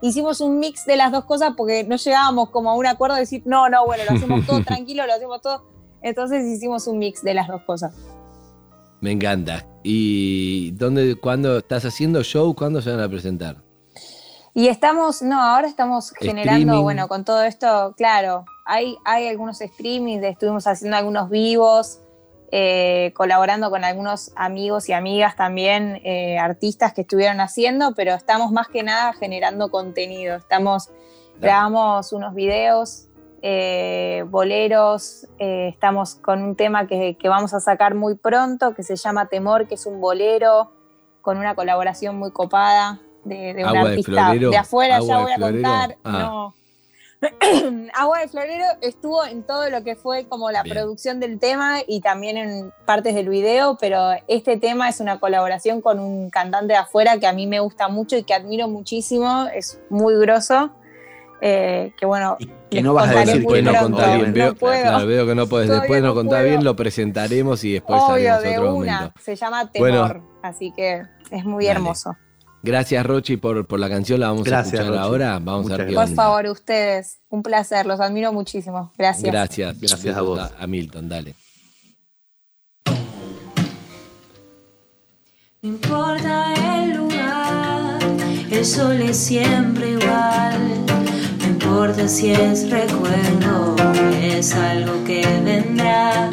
Hicimos un mix de las dos cosas porque no llegábamos como a un acuerdo de decir, no, no, bueno, lo hacemos todo tranquilo, lo hacemos todo. Entonces hicimos un mix de las dos cosas. Me encanta. ¿Y dónde, cuándo estás haciendo show? ¿Cuándo se van a presentar? Y estamos, no, ahora estamos generando, Streaming. bueno, con todo esto, claro, hay, hay algunos streamings, estuvimos haciendo algunos vivos, eh, colaborando con algunos amigos y amigas también, eh, artistas que estuvieron haciendo, pero estamos más que nada generando contenido. Estamos, grabamos unos videos, eh, boleros, eh, estamos con un tema que, que vamos a sacar muy pronto, que se llama Temor, que es un bolero, con una colaboración muy copada de, de un de artista de afuera, Agua ya voy a contar. Ah. No. Agua de Florero estuvo en todo lo que fue como la Bien. producción del tema y también en partes del video, pero este tema es una colaboración con un cantante de afuera que a mí me gusta mucho y que admiro muchísimo, es muy grosso. eh, que bueno, Que no vas a decir que no contás bien. no Veo, puedo. claro, veo que no podés. Todavía Después no contás puedo. bien, lo presentaremos y después Obvio, haremos de otro una, momento. se llama Temor, Bueno. así que es muy Dale. hermoso. Gracias, Rochi, por, por la canción. La vamos Gracias, a escuchar Rochi. ahora. Vamos a ver qué Por favor, ustedes, un placer, los admiro muchísimo. Gracias. Gracias, Gracias a vos. A Milton, dale. No importa el lugar, el sol es siempre igual. Importa si es recuerdo, es algo que vendrá.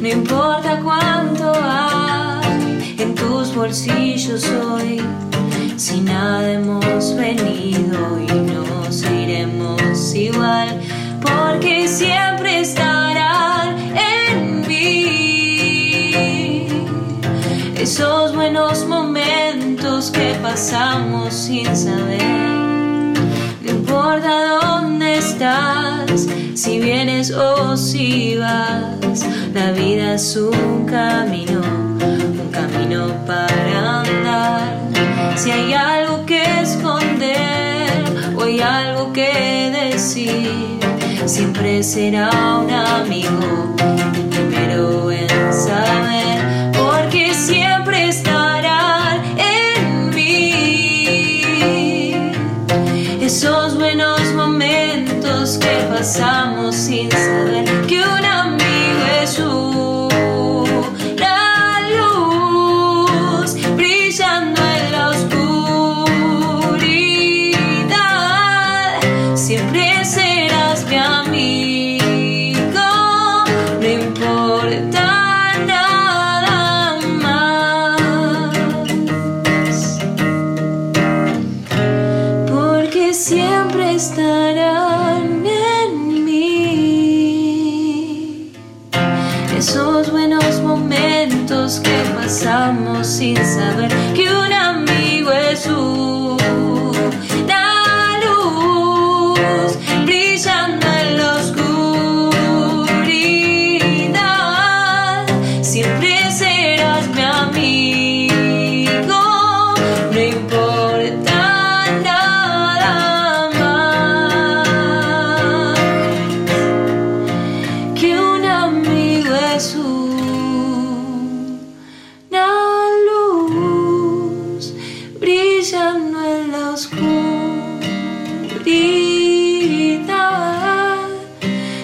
No importa cuánto hay en tus bolsillos hoy, si nada hemos venido y nos iremos igual, porque siempre estarán en mí. Esos buenos momentos que pasamos sin saber. Importa dónde estás, si vienes o si vas. La vida es un camino, un camino para andar. Si hay algo que esconder o hay algo que decir, siempre será un amigo el primero en saber, pasamos sin saber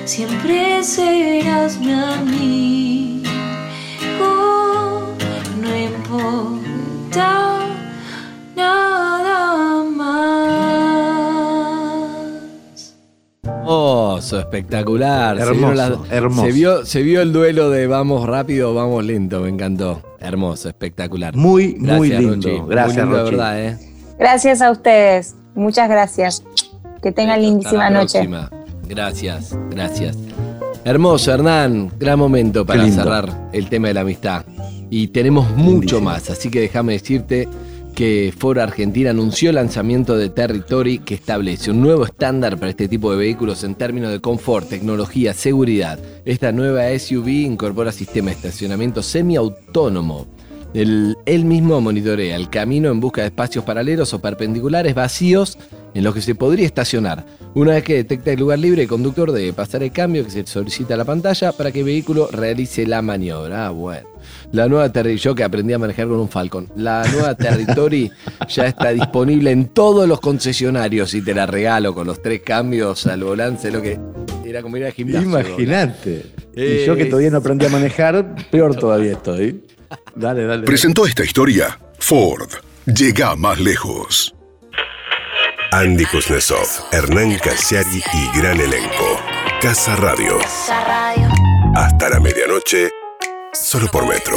siempre serás mi amigo, no importa nada más. Hermoso, espectacular. Hermoso, se, hermoso. Se, vio, se vio el duelo de vamos rápido, vamos lento, me encantó. Hermoso, espectacular. Muy, muy lindo. Gracias, muy eh? Gracias a ustedes. Muchas gracias. Que tengan lindísima Hasta la noche. próxima. Gracias, gracias. Hermoso, Hernán. Gran momento para cerrar el tema de la amistad. Y tenemos mucho más, así que déjame decirte que Ford Argentina anunció el lanzamiento de Territory que establece un nuevo estándar para este tipo de vehículos en términos de confort, tecnología, seguridad. Esta nueva SUV incorpora sistema de estacionamiento semiautónomo. El- él mismo monitorea el camino en busca de espacios paralelos o perpendiculares vacíos en los que se podría estacionar. Una vez que detecta el lugar libre, el conductor debe pasar el cambio que se solicita a la pantalla para que el vehículo realice la maniobra. Ah, bueno. La nueva Territory, yo que aprendí a manejar con un Falcon, la nueva Territory ya está disponible en todos los concesionarios y te la regalo con los tres cambios al volante, lo que era como ir al gimnasio. Imagínate. Eh, y yo que todavía no aprendí a manejar, peor todavía estoy. Dale, dale. Presentó esta historia Ford. Llega más lejos. Andy Kuznetsov, Hernán Casiari y gran elenco. Casa Radio. Casa Radio. Hasta la medianoche, solo por metro.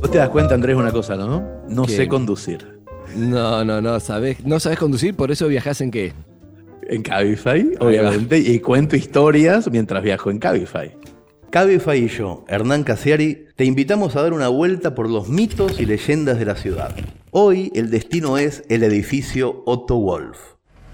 Vos te das cuenta, Andrés, una cosa, ¿no? No ¿Qué? sé conducir. No, no, no, sabes, no sabes conducir, por eso viajas en qué? En Cabify, obviamente, y cuento historias mientras viajo en Cabify. Cabify y yo, Hernán Casiari, te invitamos a dar una vuelta por los mitos y leyendas de la ciudad. Hoy el destino es el edificio Otto Wolf.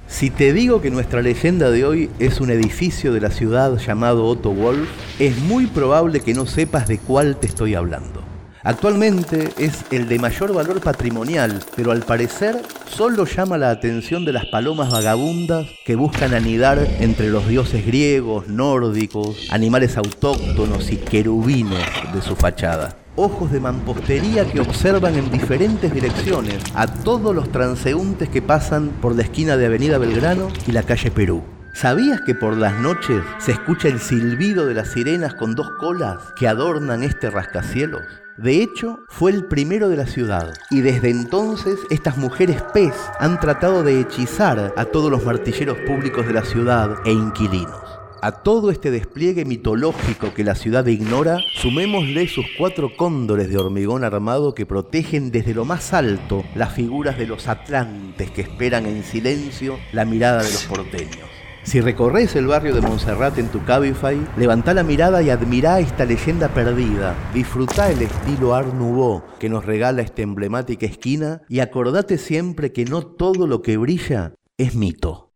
Si te digo que nuestra leyenda de hoy es un edificio de la ciudad llamado Otto Wolf, es muy probable que no sepas de cuál te estoy hablando. Actualmente es el de mayor valor patrimonial, pero al parecer solo llama la atención de las palomas vagabundas que buscan anidar entre los dioses griegos, nórdicos, animales autóctonos y querubines de su fachada. Ojos de mampostería que observan en diferentes direcciones a todos los transeúntes que pasan por la esquina de Avenida Belgrano y la calle Perú. ¿Sabías que por las noches se escucha el silbido de las sirenas con dos colas que adornan este rascacielos? De hecho, fue el primero de la ciudad y desde entonces estas mujeres pez han tratado de hechizar a todos los martilleros públicos de la ciudad e inquilinos. A todo este despliegue mitológico que la ciudad ignora, sumémosle sus cuatro cóndores de hormigón armado que protegen desde lo más alto las figuras de los atlantes que esperan en silencio la mirada de los porteños. Si recorres el barrio de Montserrat en tu Cabify, levantá la mirada y admirá esta leyenda perdida. Disfrutá el estilo Art Nouveau que nos regala esta emblemática esquina y acordate siempre que no todo lo que brilla es mito.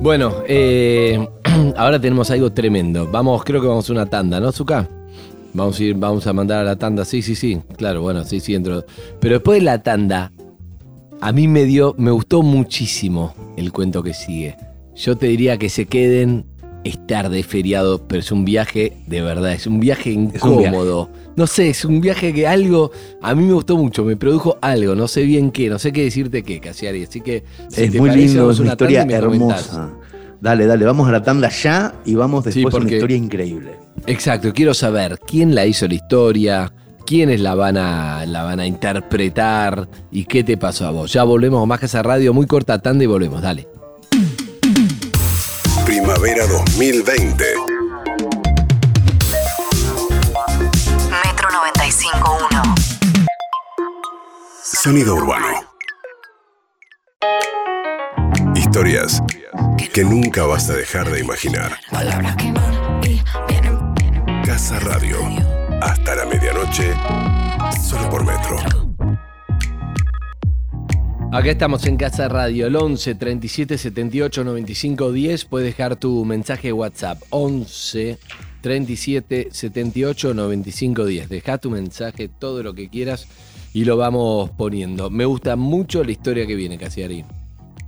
Bueno, eh, ahora tenemos algo tremendo. Vamos, creo que vamos a una tanda, ¿no, Zuka? Vamos a ir, vamos a mandar a la tanda, sí, sí, sí. Claro, bueno, sí, sí, entro. Pero después de la tanda, a mí me dio, me gustó muchísimo el cuento que sigue. Yo te diría que se queden, es tarde, feriado, pero es un viaje de verdad, es un viaje un viaje. incómodo. No sé, es un viaje que algo, a mí me gustó mucho, me produjo algo, no sé bien qué, no sé qué decirte qué, Casiari. Así que, si es te muy parece, lindo, es una historia hermosa. Dale, dale, vamos a la tanda ya y vamos después a una historia increíble. Exacto, quiero saber quién la hizo la historia, quiénes la van a, la van a interpretar y qué te pasó a vos. Ya volvemos más Casa Radio, muy corta tanda y volvemos, dale. Primavera 2020. Metro 95.1. Sonido urbano. Historias que nunca vas a dejar de imaginar. Palabras que van y vienen. Casa Radio. Hasta la medianoche, solo por metro. Acá estamos en Casa Radio, el 11 37 78 95 10. Puedes dejar tu mensaje de WhatsApp, 11 37 78 95 10. Deja tu mensaje, todo lo que quieras y lo vamos poniendo. Me gusta mucho la historia que viene, Casiari.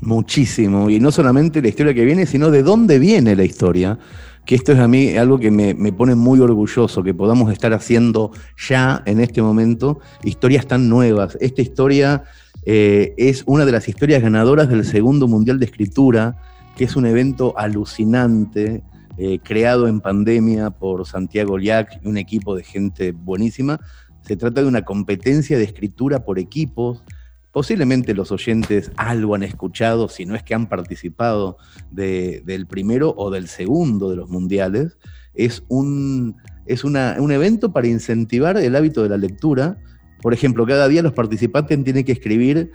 Muchísimo. Y no solamente la historia que viene, sino de dónde viene la historia. Que esto es a mí algo que me, me pone muy orgulloso, que podamos estar haciendo ya en este momento historias tan nuevas. Esta historia eh, es una de las historias ganadoras del Segundo Mundial de Escritura, que es un evento alucinante, eh, creado en pandemia por Santiago Liac y un equipo de gente buenísima. Se trata de una competencia de escritura por equipos posiblemente los oyentes algo han escuchado, si no es que han participado del primero o del segundo de los mundiales. Es, un, es un evento para incentivar el hábito de la lectura. Por ejemplo, cada día los participantes tienen que escribir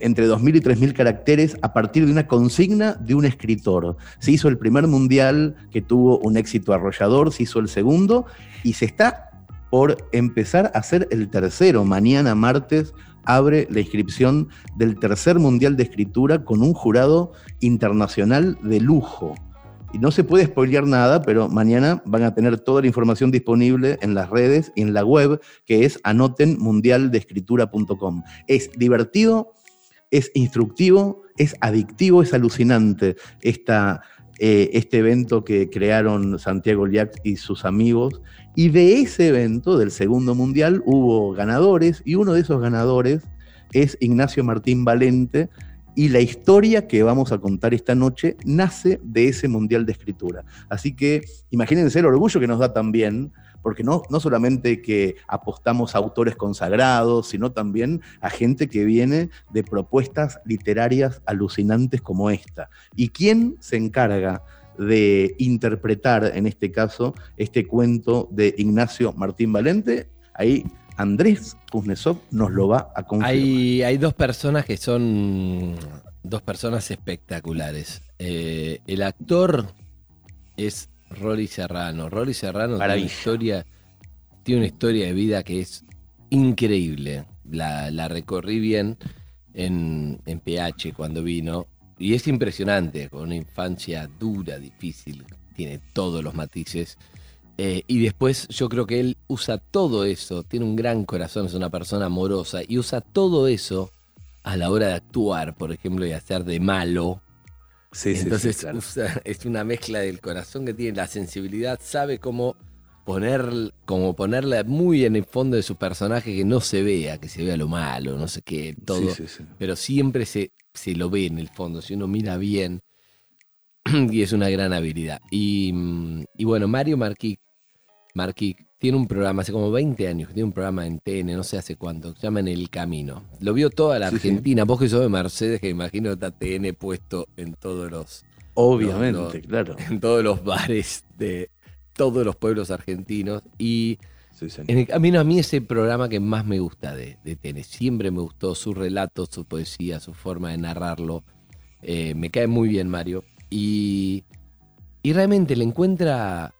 entre 2.000 y 3.000 caracteres a partir de una consigna de un escritor. Se hizo el primer mundial que tuvo un éxito arrollador, se hizo el segundo y se está por empezar a hacer el tercero. Mañana, martes, abre la inscripción del tercer Mundial de Escritura con un jurado internacional de lujo. Y no se puede spoilear nada, pero mañana van a tener toda la información disponible en las redes y en la web, que es anotenmundialdescritura.com. Es divertido, es instructivo, es adictivo, es alucinante esta, eh, este evento que crearon Santiago Liac y sus amigos y de ese evento, del segundo mundial, hubo ganadores y uno de esos ganadores es Ignacio Martín Valente y la historia que vamos a contar esta noche nace de ese mundial de escritura. Así que imagínense el orgullo que nos da también, porque no, no solamente que apostamos a autores consagrados, sino también a gente que viene de propuestas literarias alucinantes como esta. ¿Y quién se encarga de interpretar, en este caso, este cuento de Ignacio Martín Valente. Ahí Andrés Kuznetsov nos lo va a confirmar. Hay, hay dos personas que son dos personas espectaculares. Eh, el actor es Rory Serrano. Rory Serrano tiene una, historia, tiene una historia de vida que es increíble. La, la recorrí bien en, en PH cuando vino y es impresionante, con una infancia dura, difícil, tiene todos los matices. Eh, y después yo creo que él usa todo eso, tiene un gran corazón, es una persona amorosa, y usa todo eso a la hora de actuar, por ejemplo, y hacer de malo. Sí, Entonces sí, es una mezcla del corazón que tiene, la sensibilidad, sabe cómo poner, como ponerla muy en el fondo de su personaje que no se vea, que se vea lo malo, no sé qué, todo. pero siempre se, se lo ve en el fondo, si uno mira bien, y es una gran habilidad. Y, bueno, Mario Marquí, Marquí tiene un programa, hace como 20 años, tiene un programa en TN, no sé hace cuánto, se llama En el Camino. Lo vio toda la Argentina, vos que sos de Mercedes, que imagino está TN puesto en todos los... Obviamente, claro. En todos los bares de todos los pueblos argentinos. Y en el camino a mí ese programa que más me gusta de, de Siempre me gustó su relato, su poesía, su forma de narrarlo. Eh, me cae muy bien Mario. Y, y realmente le encuentra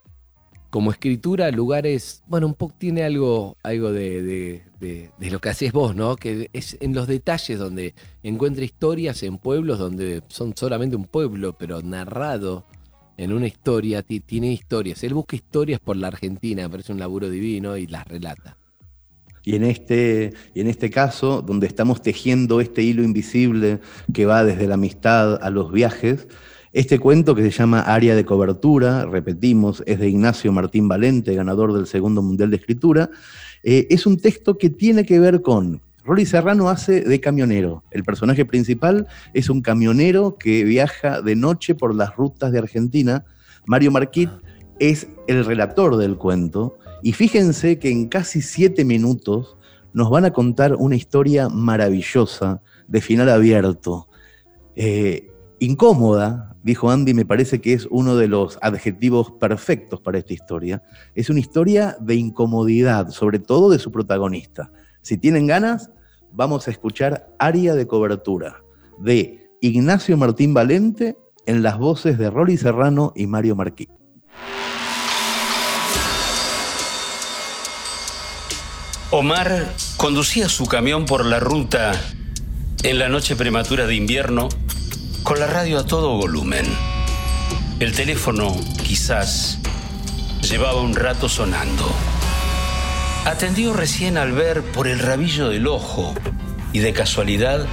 como escritura lugares, bueno, un poco tiene algo, algo de, de, lo que haces vos, ¿no? Que es en los detalles donde encuentra historias en pueblos donde son solamente un pueblo, pero narrado en una historia, tiene historias. Él busca historias por la Argentina, parece un laburo divino y las relata. Y en, este, y en este caso, donde estamos tejiendo este hilo invisible que va desde la amistad a los viajes, este cuento que se llama Área de Cobertura, repetimos, es de Ignacio Martín Valente, ganador del Segundo Mundial de Escritura, eh, es un texto que tiene que ver con Rory Serrano hace de camionero. El personaje principal es un camionero que viaja de noche por las rutas de Argentina. Mario Marquit es el relator del cuento. Y fíjense que en casi siete minutos nos van a contar una historia maravillosa, de final abierto. Eh, incómoda, dijo Andy, me parece que es uno de los adjetivos perfectos para esta historia. Es una historia de incomodidad, sobre todo de su protagonista. Si tienen ganas, vamos a escuchar Área de Cobertura de Ignacio Martín Valente en las voces de Rolly Serrano y Mario Marquí. Omar conducía su camión por la ruta en la noche prematura de invierno con la radio a todo volumen. El teléfono quizás llevaba un rato sonando. Atendió recién al ver por el rabillo del ojo y de casualidad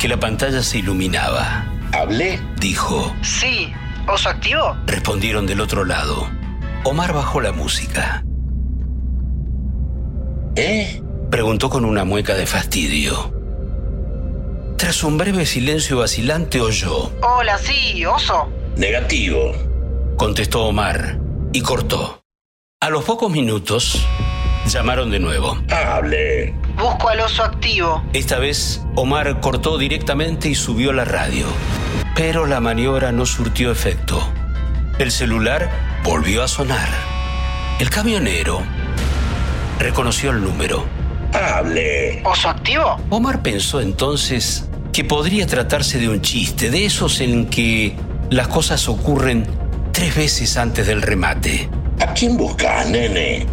que la pantalla se iluminaba. ¿Hablé? Dijo. Sí. ¿Oso activo? Respondieron del otro lado. Omar bajó la música. ¿Eh? Preguntó con una mueca de fastidio. Tras un breve silencio vacilante oyó. Hola, sí, oso. Negativo. Contestó Omar y cortó. A los pocos minutos Llamaron de nuevo. Hable. Busco al oso activo. Esta vez, Omar cortó directamente y subió la radio. Pero la maniobra no surtió efecto. El celular volvió a sonar. El camionero reconoció el número. Hable. ¿Oso activo? Omar pensó entonces que podría tratarse de un chiste, de esos en que las cosas ocurren tres veces antes del remate. ¿A quién buscas, nene?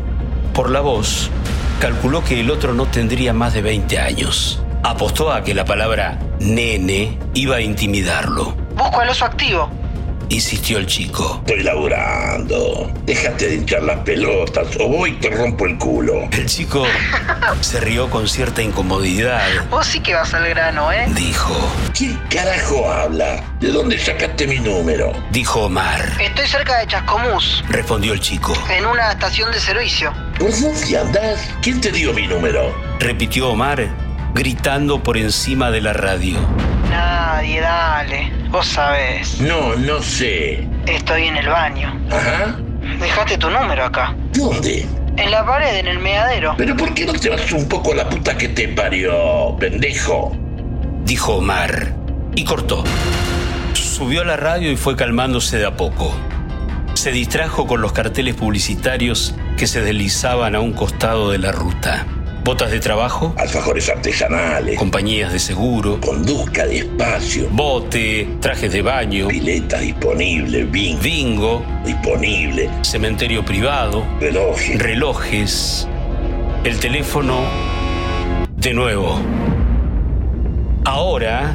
Por la voz, calculó que el otro no tendría más de 20 años. Apostó a que la palabra nene iba a intimidarlo. Busco al oso activo insistió el chico. Estoy laburando. Déjate de hinchar las pelotas o voy y te rompo el culo. El chico se rió con cierta incomodidad. Vos sí que vas al grano, ¿eh? Dijo. ¿Quién carajo habla? ¿De dónde sacaste mi número? Dijo Omar. Estoy cerca de Chascomús. Respondió el chico. En una estación de servicio. ¿Por dónde andás? ¿Quién te dio mi número? Repitió Omar, gritando por encima de la radio. Nadie, dale. Vos sabés. No, no sé. Estoy en el baño. Ajá. Dejaste tu número acá. ¿Dónde? En la pared, en el meadero. ¿Pero por qué no te vas un poco a la puta que te parió, pendejo? Dijo Omar. Y cortó. Subió a la radio y fue calmándose de a poco. Se distrajo con los carteles publicitarios que se deslizaban a un costado de la ruta. Botas de trabajo. Alfajores artesanales. Compañías de seguro. Conduzca despacio. Bote. Trajes de baño. Pileta disponible. Bingo. Bingo. Disponible. Cementerio privado. Relojes. Relojes. El teléfono. De nuevo. Ahora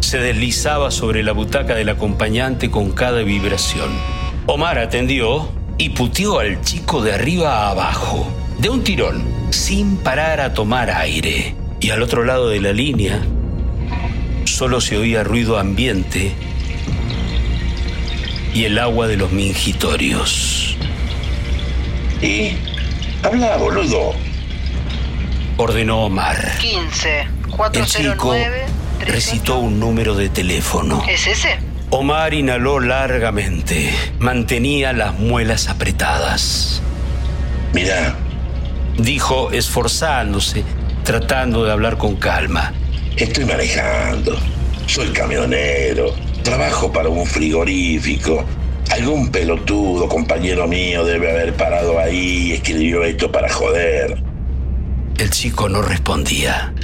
se deslizaba sobre la butaca del acompañante con cada vibración. Omar atendió y puteó al chico de arriba a abajo, de un tirón sin parar a tomar aire. Y al otro lado de la línea solo se oía ruido ambiente y el agua de los mingitorios. ¿Y? Habla, boludo. Ordenó Omar. 15 El chico recitó un número de teléfono. ¿Es ese? Omar inhaló largamente. Mantenía las muelas apretadas. Mira, dijo esforzándose, tratando de hablar con calma. Estoy manejando, soy camionero, trabajo para un frigorífico. Algún pelotudo compañero mío debe haber parado ahí y escribió esto para joder. El chico no respondía.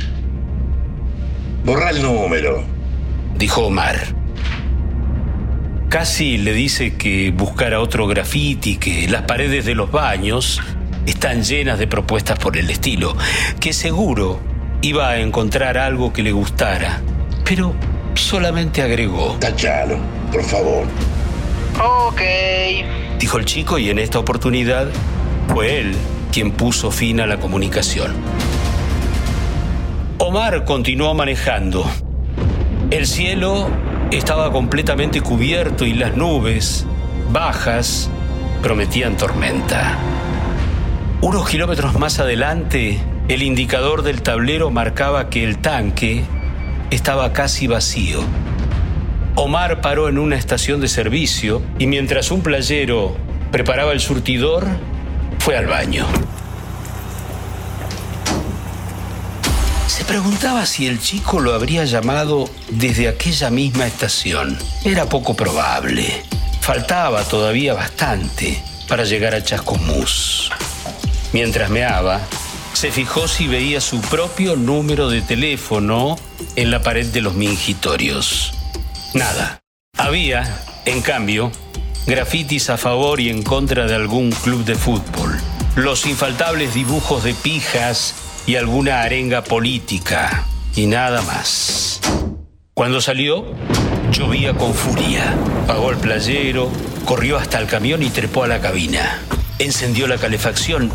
Borra el número, dijo Omar. Casi le dice que buscara otro graffiti, que las paredes de los baños están llenas de propuestas por el estilo, que seguro iba a encontrar algo que le gustara, pero solamente agregó. Tachalo, por favor. Ok. Dijo el chico y en esta oportunidad fue él quien puso fin a la comunicación. Omar continuó manejando. El cielo estaba completamente cubierto y las nubes, bajas, prometían tormenta. Unos kilómetros más adelante, el indicador del tablero marcaba que el tanque estaba casi vacío. Omar paró en una estación de servicio y mientras un playero preparaba el surtidor, fue al baño. Preguntaba si el chico lo habría llamado desde aquella misma estación. Era poco probable. Faltaba todavía bastante para llegar a Chascomús. Mientras meaba, se fijó si veía su propio número de teléfono en la pared de los mingitorios. Nada. Había, en cambio, grafitis a favor y en contra de algún club de fútbol, los infaltables dibujos de pijas y alguna arenga política, y nada más. Cuando salió, llovía con furia. Pagó el playero, corrió hasta el camión y trepó a la cabina encendió la calefacción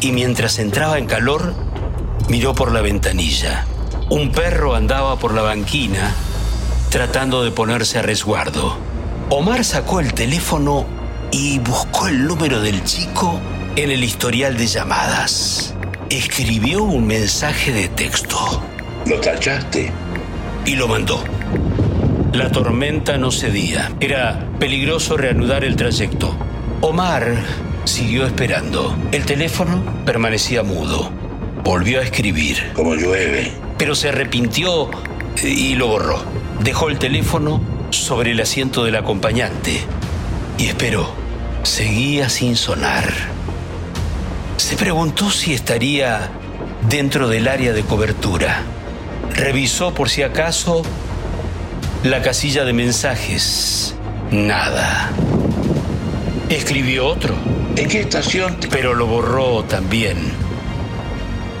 y mientras entraba en calor, miró por la ventanilla. Un perro andaba por la banquina tratando de ponerse a resguardo. Omar sacó el teléfono y buscó el número del chico en el historial de llamadas. Escribió un mensaje de texto. ¿Lo tachaste? Y lo mandó. La tormenta no cedía. Era peligroso reanudar el trayecto. Omar Siguió esperando. El teléfono permanecía mudo. Volvió a escribir. Como llueve. Pero se arrepintió y lo borró. Dejó el teléfono sobre el asiento del acompañante y esperó. Seguía sin sonar. Se preguntó si estaría dentro del área de cobertura. Revisó por si acaso la casilla de mensajes. Nada. Escribió otro. ¿En qué estación? Pero lo borró también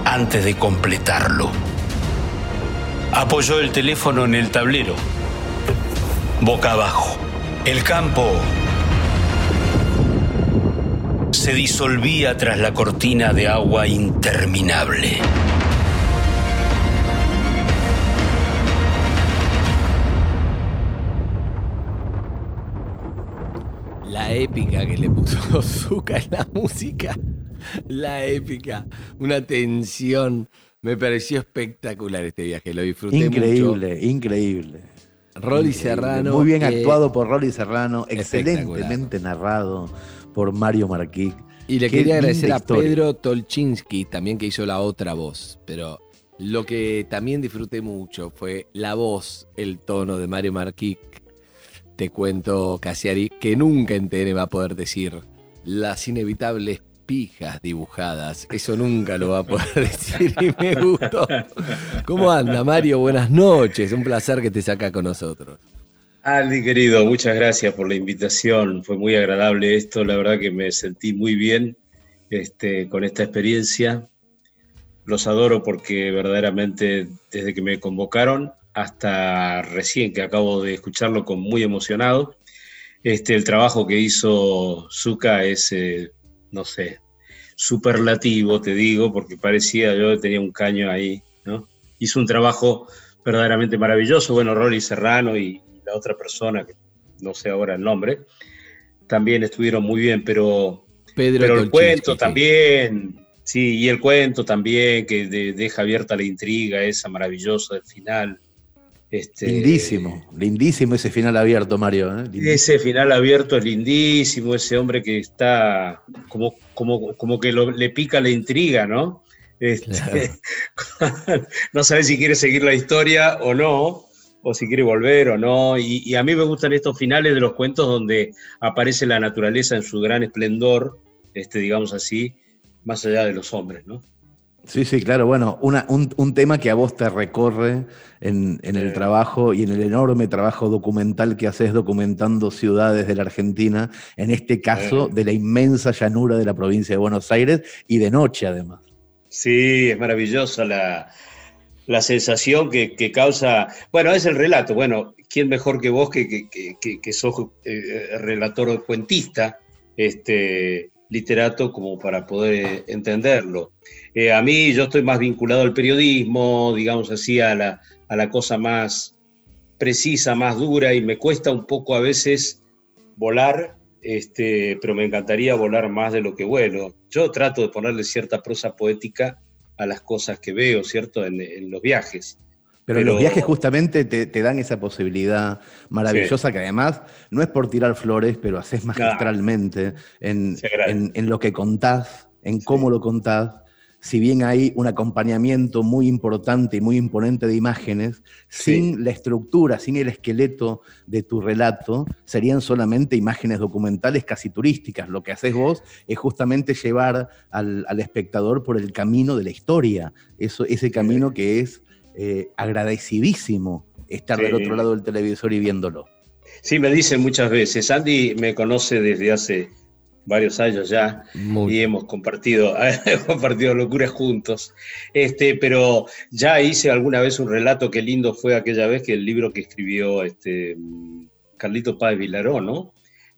antes de completarlo. Apoyó el teléfono en el tablero, boca abajo. El campo se disolvía tras la cortina de agua interminable. La épica que le puso Zuka en la música. La épica. Una tensión. Me pareció espectacular este viaje. Lo disfruté increíble, mucho. Increíble, Rolly Serrano. Muy bien eh, actuado por Rolly Serrano. Excelentemente narrado por Mario Marquí. Y le Qué quería agradecer a historia. Pedro Tolchinsky, también que hizo la otra voz. Pero lo que también disfruté mucho fue la voz, el tono de Mario Marquí. Te cuento, Casiari, que nunca en TN va a poder decir las inevitables pijas dibujadas. Eso nunca lo va a poder decir y me gustó. ¿Cómo anda, Mario? Buenas noches. Un placer que estés acá con nosotros. Andy, querido, muchas gracias por la invitación. Fue muy agradable esto. La verdad que me sentí muy bien este, con esta experiencia. Los adoro porque verdaderamente desde que me convocaron hasta recién que acabo de escucharlo con muy emocionado, este, el trabajo que hizo Zuka es, eh, no sé, superlativo, te digo, porque parecía yo tenía un caño ahí, ¿no? Hizo un trabajo verdaderamente maravilloso. Bueno, Rolly Serrano y, la otra persona, que no sé ahora el nombre, también estuvieron muy bien, pero, Pedro pero el cuento también, sí, y el cuento también, que de- deja abierta la intriga esa maravillosa del final. Este, Lindísimo, lindísimo ese final abierto, Mario. ¿eh? Lindísimo. Ese final abierto es lindísimo, ese hombre que está como, como, como que lo- le pica la intriga, ¿no? Este, no sabe si quiere seguir la historia o no, o si quiere volver o no. Y, y a mí me gustan estos finales de los cuentos donde aparece la naturaleza en su gran esplendor, este, digamos así, más allá de los hombres, ¿no? Sí, sí, claro. Bueno, una- un, un tema que a vos te recorre en, en el trabajo y en el enorme trabajo documental que haces documentando ciudades de la Argentina, en este caso de la inmensa llanura de la provincia de Buenos Aires y de noche además. Sí, es maravillosa la, la sensación que, causa. Bueno, es el relato. Bueno, ¿quién mejor que vos que, que, que- que- que sos eh, relator cuentista, este, literato, como para poder entenderlo? Eh, a mí, yo estoy más vinculado al periodismo, digamos así, a la, a la cosa más precisa, más dura, y me cuesta un poco a veces volar, este, pero me encantaría volar más de lo que vuelo. Yo trato de ponerle cierta prosa poética a las cosas que veo, ¿cierto? En, en los viajes. Pero, los viajes justamente te, te dan esa posibilidad maravillosa que además no es por tirar flores, pero haces magistralmente en, en- en lo que contás, en cómo lo contás. Si bien hay un acompañamiento muy importante y muy imponente de imágenes, sin la estructura, sin el esqueleto de tu relato, serían solamente imágenes documentales casi turísticas. Lo que haces vos es justamente llevar al, al espectador por el camino de la historia, eso, ese camino que es eh, agradecidísimo estar del otro lado del televisor y viéndolo. Sí, me dicen muchas veces. Andy me conoce desde hace varios años ya y hemos compartido, hemos compartido locuras juntos. Este, pero ya hice alguna vez un relato, qué lindo fue aquella vez que el libro que escribió este, Carlito Páez Vilaró, ¿no?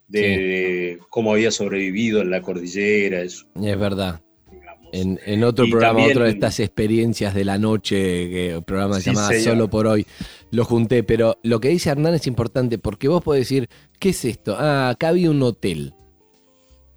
De, de cómo había sobrevivido en la cordillera. Eso. Es verdad. En, en otro Y programa, también- otro de estas experiencias de la noche, que el programa se Sí, llamaba señor. Solo por hoy, lo junté, pero lo que dice Hernán es importante porque vos podés decir, ¿qué es esto? Ah, acá había un hotel.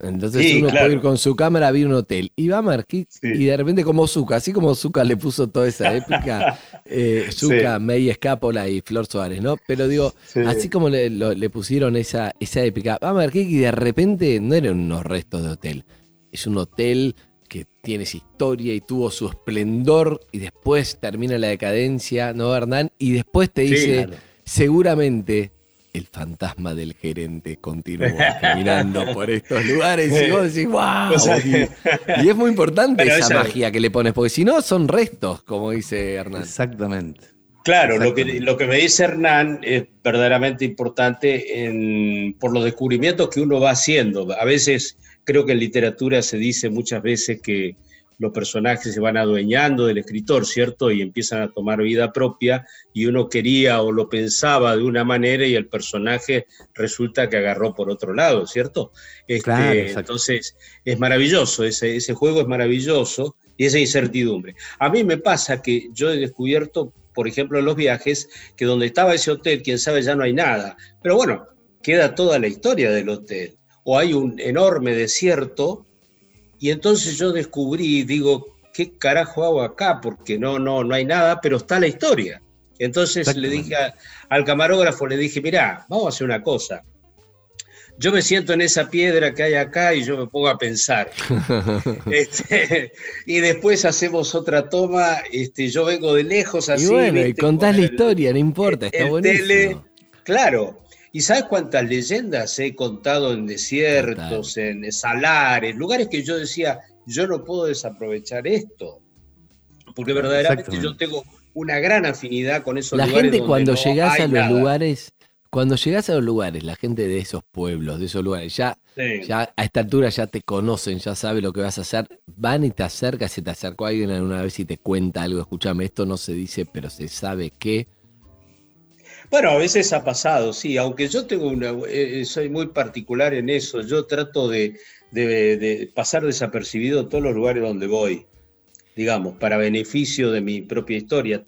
Entonces Sí, uno claro. puede ir con su cámara a ver un hotel. Y va a Marquis y de repente como Zucca, así como Zucca le puso toda esa épica, eh, Zucca, Sí. May Escápola y Flor Suárez, ¿no? Pero digo, Sí. así como le, lo- le pusieron esa, esa épica, va a Marquis y de repente no eran unos restos de hotel. Es un hotel que tiene su historia y tuvo su esplendor y después termina la decadencia, ¿no, Hernán? Y después te Sí, dice, claro. seguramente el fantasma del gerente continúa caminando por estos lugares y vos decís, wow. O sea, y, y es muy importante esa esa- magia que le pones, porque si no son restos, como dice Hernán. Exactamente. Claro, lo que, lo que me dice Hernán es verdaderamente importante en- por los descubrimientos que uno va haciendo. A veces creo que en literatura se dice muchas veces que los personajes se van adueñando del escritor, ¿cierto? Y empiezan a tomar vida propia y uno quería o lo pensaba de una manera y el personaje resulta que agarró por otro lado, ¿cierto? Este, Claro, entonces es maravilloso, ese, ese juego es maravilloso y esa incertidumbre. A mí me pasa que yo he descubierto, por ejemplo, en los viajes, que donde estaba ese hotel, quién sabe, ya no hay nada. Pero bueno, queda toda la historia del hotel. O hay un enorme desierto y entonces yo descubrí, digo, ¿qué carajo hago acá? Porque no, no, no hay nada, pero está la historia. Entonces le dije a- al camarógrafo, le dije, mirá, vamos a hacer una cosa. Yo me siento en esa piedra que hay acá y yo me pongo a pensar. Este, y después hacemos otra toma, este, yo vengo de lejos así. y bueno, y contás con la el- historia, no importa, está buenísimo. tele, claro. ¿Y sabes cuántas leyendas he contado en desiertos, en salares, lugares que yo decía, yo no puedo desaprovechar esto? Porque verdaderamente yo tengo una gran afinidad con esos La lugares. gente donde cuando no llegás a los nada. lugares, cuando llegás a los lugares, la gente de esos pueblos, de esos lugares, ya, Sí. ya a esta altura ya te conocen, ya sabe lo que vas a hacer, van y te acercas, se te acercó alguien alguna vez y te cuenta algo, escúchame, esto no se dice, pero se sabe que. Bueno, a veces ha pasado, sí, aunque yo tengo una, eh, soy muy particular en eso, yo trato de, de- de pasar desapercibido todos los lugares donde voy, digamos, para beneficio de mi propia historia,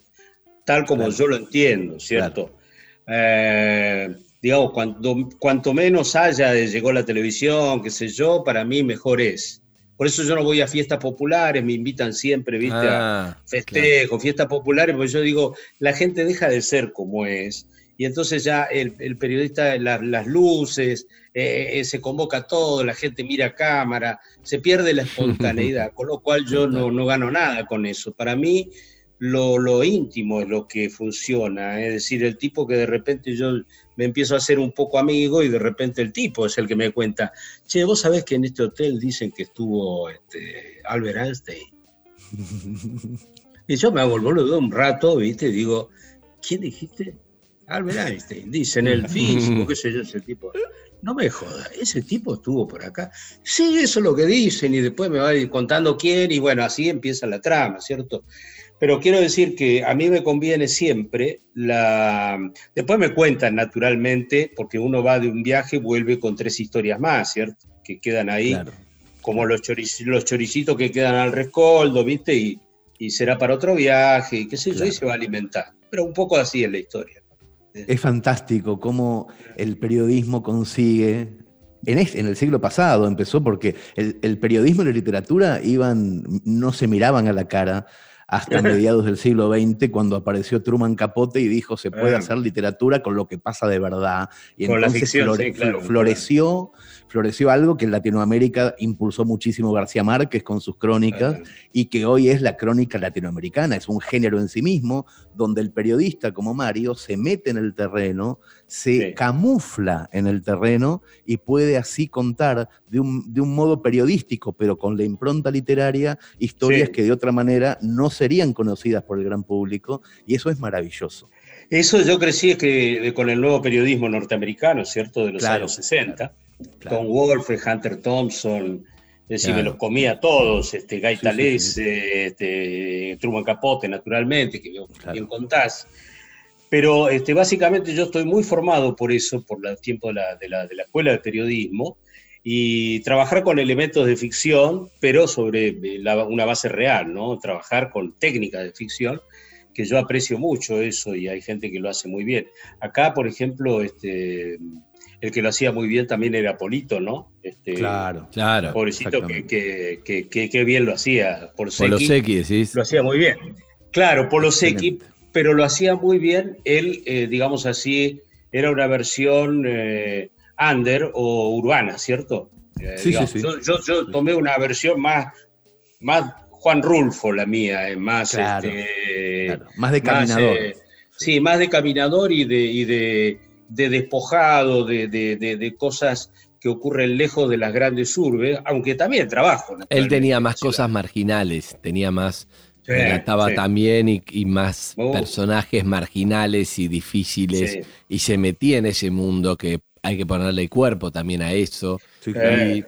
tal como yo lo entiendo, ¿cierto? Eh, digamos, cuanto, cuanto menos haya de llegó la televisión, qué sé yo, para mí mejor es. Por eso yo no voy a fiestas populares, me invitan siempre, ¿viste? a, Ah, festejos, fiestas populares, porque yo digo, la gente deja de ser como es, y entonces ya el, el periodista, la- las luces, eh, eh, se convoca todo, la gente mira a cámara, se pierde la espontaneidad, con lo cual yo no, no gano nada con eso. Para mí, lo, lo íntimo es lo que funciona, es decir, el tipo que de repente yo me empiezo a hacer un poco amigo y de repente el tipo es el que me cuenta, che, vos sabés que en este hotel dicen que estuvo este, Albert Einstein. Y yo me hago el boludo un rato, ¿viste? Digo, ¿quién dijiste? Albert Einstein. Dicen el físico, qué sé yo, ese tipo. No me joda, ese tipo estuvo por acá. Sí, eso es lo que dicen, y después me va a ir contando quién, y bueno, así empieza la trama, ¿cierto? Pero quiero decir que a mí me conviene siempre la. Después me cuentan naturalmente, porque uno va de un viaje y vuelve con tres historias más, ¿cierto? Que quedan ahí, como los, choric- los choricitos que quedan al rescoldo, ¿viste? Y, y será para otro viaje, y qué sé yo, y se va a alimentar. Pero un poco así es la historia. Es fantástico cómo el periodismo consigue. En, este- en el siglo pasado empezó porque el, el periodismo y la literatura iban, no se miraban a la cara hasta mediados del siglo XX, cuando apareció Truman Capote y dijo se puede Ah. hacer literatura con lo que pasa de verdad. Y Con la entonces ficción, flore- sí, claro, floreció, floreció algo que en Latinoamérica impulsó muchísimo García Márquez con sus crónicas y que hoy es la crónica latinoamericana, es un género en sí mismo, donde el periodista como Mario se mete en el terreno, se camufla en el terreno y puede así contar de un, de un modo periodístico, pero con la impronta literaria, historias Sí. que de otra manera no serían conocidas por el gran público, y eso es maravilloso. Eso yo crecí es que, con el nuevo periodismo norteamericano, ¿cierto? De los Claro, años 60. Tom Wolfe, Hunter Thompson, es decir, Claro. me los comía todos, este, Guy Sí, sí, Talese, este, Truman Capote, naturalmente, que bien, bien contás. Pero este, básicamente yo estoy muy formado por eso, por el tiempo de la, de la- de la escuela de periodismo, y trabajar con elementos de ficción, pero sobre eh, la- una base real, ¿no? Trabajar con técnicas de ficción, que yo aprecio mucho eso y hay gente que lo hace muy bien. Acá, por ejemplo, este, el que lo hacía muy bien también era Polito, ¿no? Este, claro, claro. Pobrecito que, que, que, que, bien lo hacía. Polo Secchi, decís. Lo hacía muy bien. Claro, Polo Secchi, pero lo hacía muy bien. Él, eh, digamos así, era una versión eh, under o urbana, ¿cierto? Eh, sí, sí, sí. Yo, yo, tomé una versión más, más Juan Rulfo, la mía, más, este, más de caminador. sí, más de caminador y de, y de de despojado, de, de, cosas que ocurren lejos de las grandes urbes, aunque también trabajo. Él tenía más cosas marginales, tenía más, estaba también y, más oh. personajes marginales y difíciles, y se metía en ese mundo que hay que ponerle cuerpo también a eso. Y,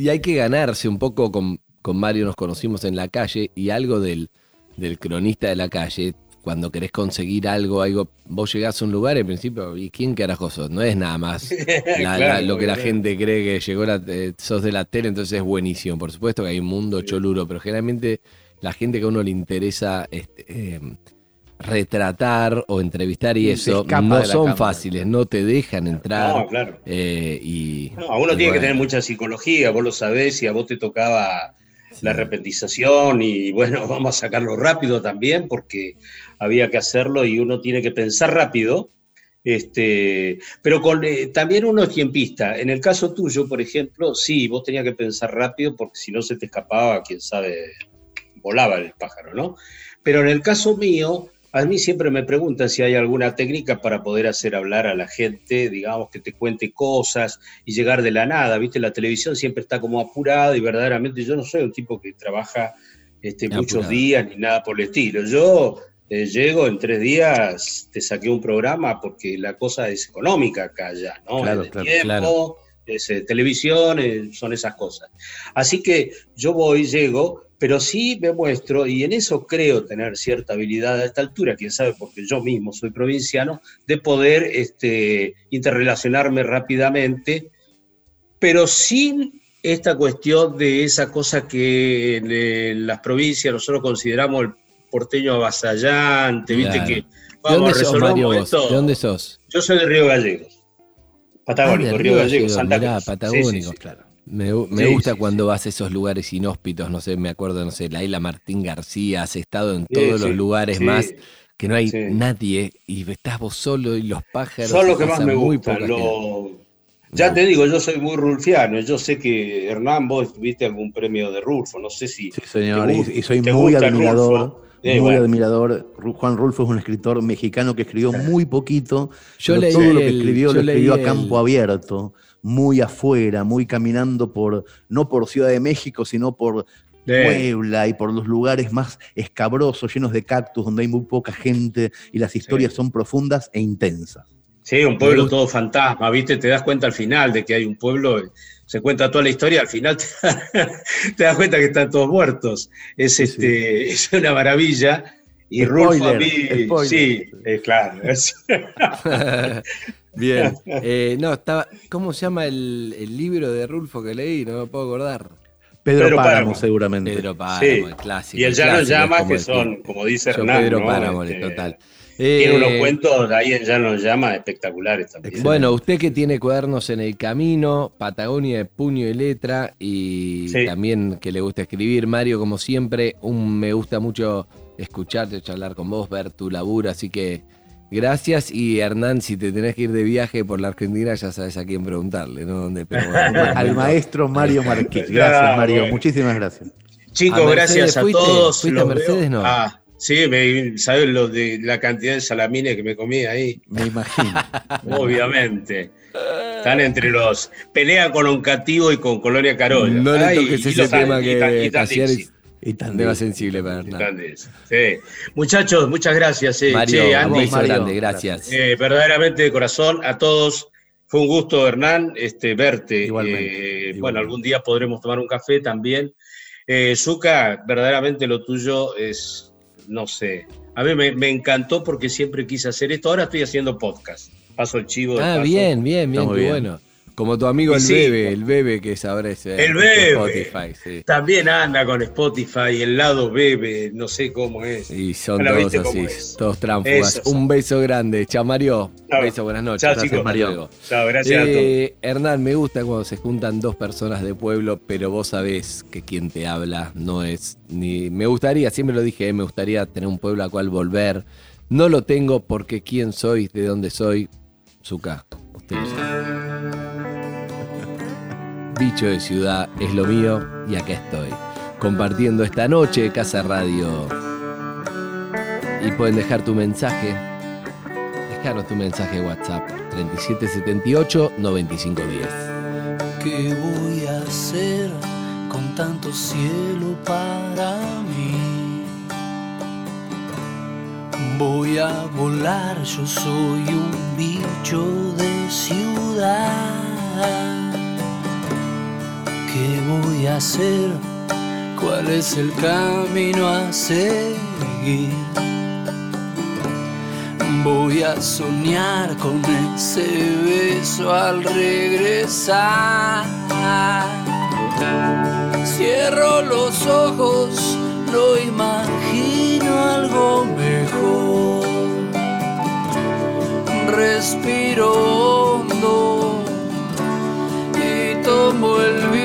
y, hay que ganarse un poco, con, con Mario nos conocimos en la calle, y algo del, del cronista de la calle cuando querés conseguir algo, algo, vos llegás a un lugar en principio, ¿y quién carajo sos? No es nada más lo que la gente cree que llegó, la, eh, sos de la tele, entonces es buenísimo. Por supuesto que hay un mundo choluro, pero generalmente la gente que a uno le interesa este, eh, retratar o entrevistar y eso no son fáciles, no te dejan entrar. No, claro. Eh, y, a uno tiene que tener mucha psicología, vos lo sabés, y a vos te tocaba la repetización y bueno, vamos a sacarlo rápido también porque había que hacerlo y uno tiene que pensar rápido. Este, pero con, eh, también uno es tiempista. En el caso tuyo, por ejemplo, sí, vos tenías que pensar rápido porque si no se te escapaba, quién sabe, volaba el pájaro, ¿no? Pero en el caso mío, a mí siempre me preguntan si hay alguna técnica para poder hacer hablar a la gente, digamos, que te cuente cosas y llegar de la nada, ¿viste? La televisión siempre está como apurada y verdaderamente yo no soy un tipo que trabaja este, muchos días ni nada por el estilo. Yo eh, llego en tres días, te saqué un programa porque la cosa es económica acá ya, ¿no? Claro, es claro, tiempo, es eh, televisión, eh, son esas cosas. Así que yo voy, llego, pero sí me muestro, y en eso creo tener cierta habilidad a esta altura, quién sabe, porque yo mismo soy provinciano, de poder este, interrelacionarme rápidamente, pero sin esta cuestión de esa cosa que en las provincias nosotros consideramos el porteño avasallante, viste que vamos ¿De dónde sos, ¿De dónde sos? Yo soy de Río Gallegos. Patagónico, ah, Río, Gallegos, Santa Cruz. Patagónico, claro. Me, gusta cuando vas a esos lugares inhóspitos, no sé, me acuerdo, no sé, la isla Martín García, has estado en todos los lugares más que no hay nadie y estás vos solo y los pájaros. Son lo que más me gusta. Ya te digo, yo soy muy rulfiano. Yo sé que Hernán, vos tuviste algún premio de Rulfo. No sé si. Sí, señor, y, soy muy admirador muy admirador. Juan Rulfo es un escritor mexicano que escribió muy poquito. Yo leí todo lo que escribió lo escribió a campo abierto, muy afuera, muy caminando por, no por Ciudad de México, sino por Puebla y por los lugares más escabrosos, llenos de cactus, donde hay muy poca gente y las historias son profundas e intensas. Sí, un pueblo todo fantasma, ¿viste? Te das cuenta al final de que hay un pueblo se cuenta toda la historia, al final te, das cuenta que están todos muertos. Es, este, es una maravilla. Y Rulfo a mí, sí, es claro. Bien. Eh, no, estaba, ¿cómo se llama el, libro de Rulfo que leí? No me puedo acordar. Pedro, Páramo, seguramente. Pedro Páramo, el clásico. Y el Ya no llama, que son, como dice Hernán. Pedro Páramo, este, total. Tiene unos eh, cuentos ahí en Ya nos llama espectaculares también. Bueno, usted que tiene cuadernos en el camino, Patagonia de puño y letra, y también que le gusta escribir, Mario, como siempre, un, me gusta mucho escucharte, charlar con vos, ver tu laburo, así que gracias. Y Hernán, si te tenés que ir de viaje por la Argentina, ya sabes a quién preguntarle, ¿no? Al maestro Mario Marqués. Gracias, Mario. Muchísimas gracias. Chicos, gracias a todos. ¿Fuiste a Mercedes, no? Ah, Sí, me, ¿sabes lo de la cantidad de salamines que me comí ahí? Me imagino. Obviamente. Están entre los. Pelea con un cativo y con Colonia Carola. No le toques ese tema que y tan, y sensible para Sí. Muchachos, muchas gracias. Eh. Mario, che, Andy, grande, gracias. Eh, verdaderamente de corazón, a todos. Fue un gusto, Hernán, este, verte. Igualmente, eh, Bueno, algún día podremos tomar un café también. Zuka, verdaderamente lo tuyo es no sé. A mí me, encantó porque siempre quise hacer esto. Ahora estoy haciendo podcast. Paso el chivo. Ah, bien, bien, bien, qué bueno. Como tu amigo el sí, bebé, el bebé que sabrá ese El bebé. Spotify, sí. También anda con Spotify, el lado bebe, no sé cómo es. Y son ¿No la todos así, es? todos tránsfugas. Un beso grande. Chao, Mario. Un beso, buenas noches. Chao, Gracias, chicos. Mario. Chao, gracias a Eh, Hernán, me gusta cuando se juntan dos personas de pueblo, pero vos sabés que quien te habla no es ni. Me gustaría, siempre lo dije, eh, me gustaría tener un pueblo al cual volver. No lo tengo porque quién soy, de dónde soy. Zucca, usted lo sabe. Bicho de ciudad es lo mío y acá estoy. Compartiendo esta noche Casa Radio. Y pueden dejar tu mensaje. Dejaros tu mensaje de WhatsApp 3778 9510. ¿Qué voy a hacer con tanto cielo para mí? Voy a volar, yo soy un bicho de ciudad. ¿Qué voy a hacer? ¿Cuál es el camino a seguir? Voy a soñar con ese beso al regresar. Cierro los ojos, no imagino algo mejor. Respiro hondo y tomo el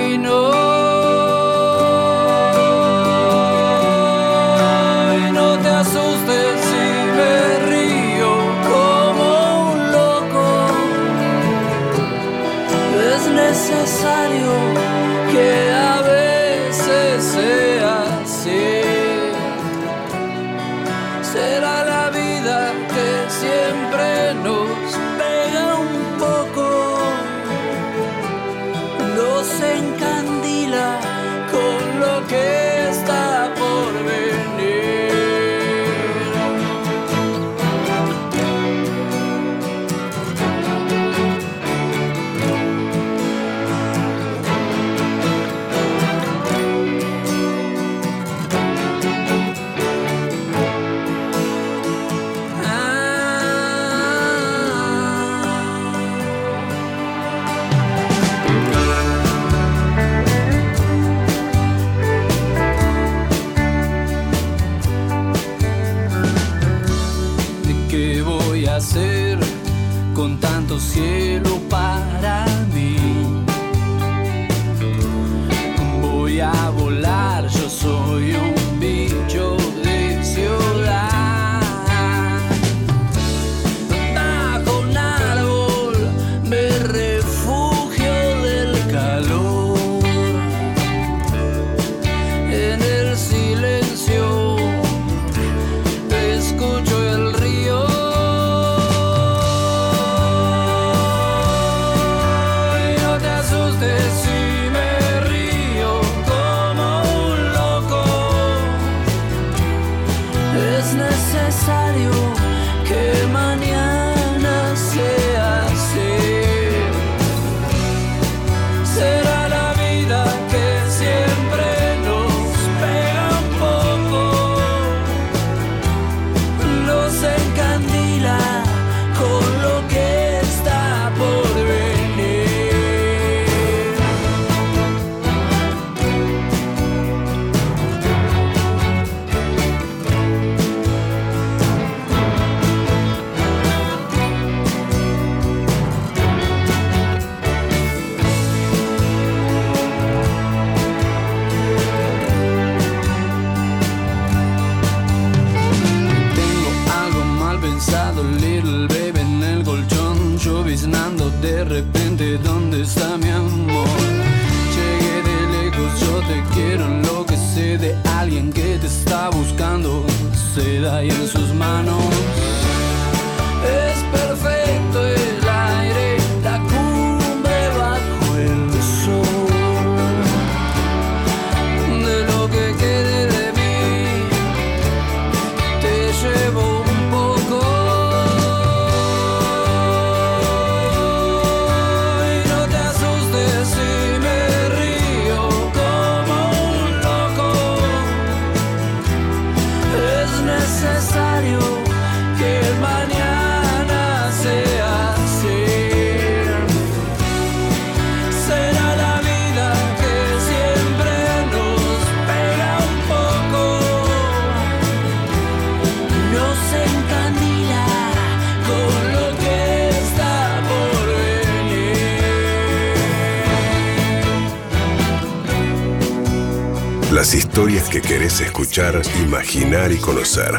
que querés escuchar, imaginar y conocer.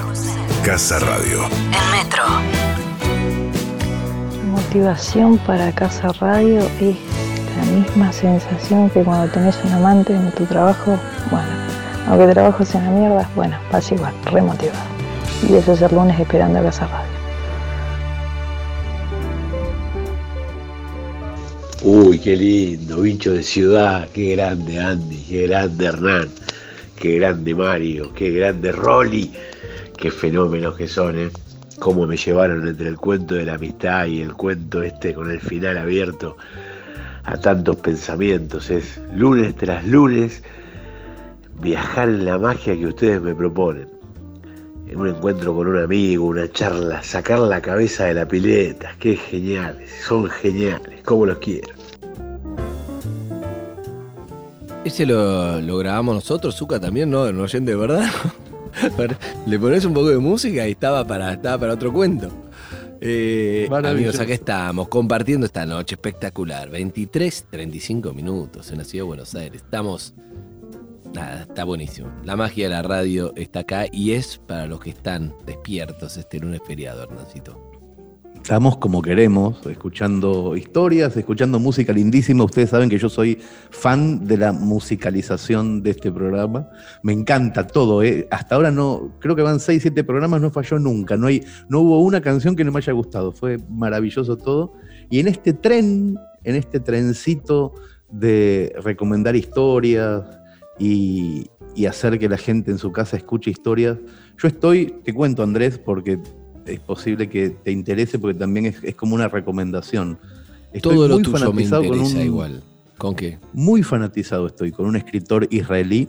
Casa Radio. El metro. Motivación para Casa Radio es la misma sensación que cuando tenés un amante en tu trabajo. Bueno, aunque el trabajo sea una mierda, bueno, pasa igual, remotivado. Y eso es el lunes esperando a Casa Radio. Uy, qué lindo, bicho de ciudad, qué grande Andy, qué grande Hernán, qué grande Mario, qué grande Rolly, qué fenómenos que son, ¿eh? Cómo me llevaron entre el cuento de la amistad y el cuento este con el final abierto a tantos pensamientos. Es lunes tras lunes viajar en la magia que ustedes me proponen. En un encuentro con un amigo, una charla, sacar la cabeza de la pileta, qué geniales, son geniales, como los quiero. Ese lo, lo grabamos nosotros, Zuka también, ¿no? No oyente de verdad. Le pones un poco de música y estaba para, estaba para otro cuento. Eh, amigos, acá estamos compartiendo esta noche espectacular. 23, 35 minutos en la ciudad de Buenos Aires. Estamos. Nada, está buenísimo. La magia de la radio está acá y es para los que están despiertos este lunes feriado, Hernancito. Estamos como queremos, escuchando historias, escuchando música lindísima. Ustedes saben que yo soy fan de la musicalización de este programa. Me encanta todo. ¿eh? Hasta ahora no, creo que van seis, siete programas, no falló nunca. No, hay, no hubo una canción que no me haya gustado. Fue maravilloso todo. Y en este tren, en este trencito de recomendar historias y, y hacer que la gente en su casa escuche historias, yo estoy, te cuento Andrés, porque es posible que te interese porque también es, como una recomendación. Estoy Todo lo muy tuyo me interesa igual. ¿Con qué? Muy fanatizado estoy con un escritor israelí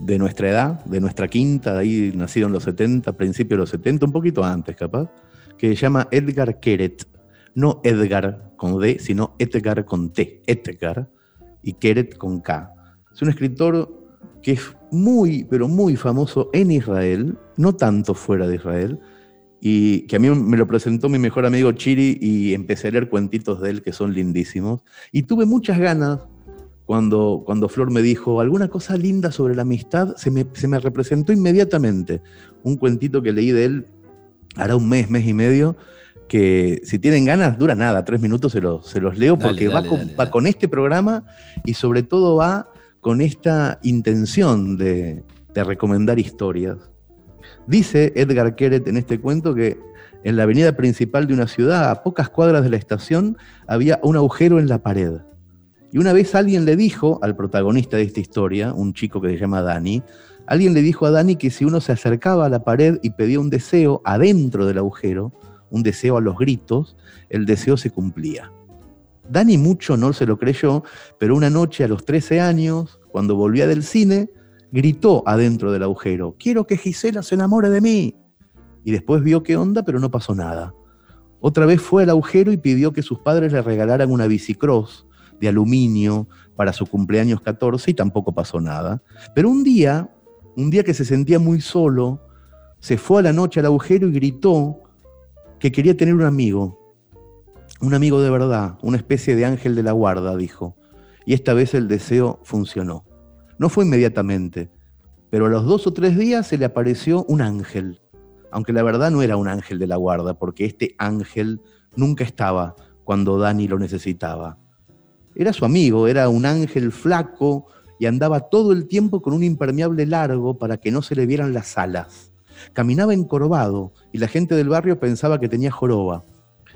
de nuestra edad, de nuestra quinta, ahí nacido en los 70, principios de los 70, un poquito antes capaz, que se llama Edgar Keret. No Edgar con D, sino Edgar con T. Edgar y Keret con K. Es un escritor que es muy, pero muy famoso en Israel, no tanto fuera de Israel, y que a mí me lo presentó mi mejor amigo Chiri y empecé a leer cuentitos de él que son lindísimos. Y tuve muchas ganas cuando, cuando Flor me dijo alguna cosa linda sobre la amistad, se me, se me representó inmediatamente un cuentito que leí de él hará un mes, mes y medio, que si tienen ganas, dura nada, tres minutos se los, se los leo porque va, con, va con este programa y sobre todo va con esta intención de, de recomendar historias. Dice Edgar Keret en este cuento que en la avenida principal de una ciudad, a pocas cuadras de la estación, había un agujero en la pared. Y una vez alguien le dijo al protagonista de esta historia, un chico que se llama Dani, alguien le dijo a Dani que si uno se acercaba a la pared y pedía un deseo adentro del agujero, un deseo a los gritos, el deseo se cumplía. Dani mucho no se lo creyó, pero una noche a los 13 años, cuando volvía del cine, gritó adentro del agujero, quiero que Gisela se enamore de mí. Y después vio qué onda, pero no pasó nada. Otra vez fue al agujero y pidió que sus padres le regalaran una bicicross de aluminio para su cumpleaños 14 y tampoco pasó nada. Pero un día, un día que se sentía muy solo, se fue a la noche al agujero y gritó que quería tener un amigo, un amigo de verdad, una especie de ángel de la guarda, dijo. Y esta vez el deseo funcionó. No fue inmediatamente, pero a los dos o tres días se le apareció un ángel, aunque la verdad no era un ángel de la guarda, porque este ángel nunca estaba cuando Dani lo necesitaba. Era su amigo, era un ángel flaco y andaba todo el tiempo con un impermeable largo para que no se le vieran las alas. Caminaba encorvado y la gente del barrio pensaba que tenía joroba.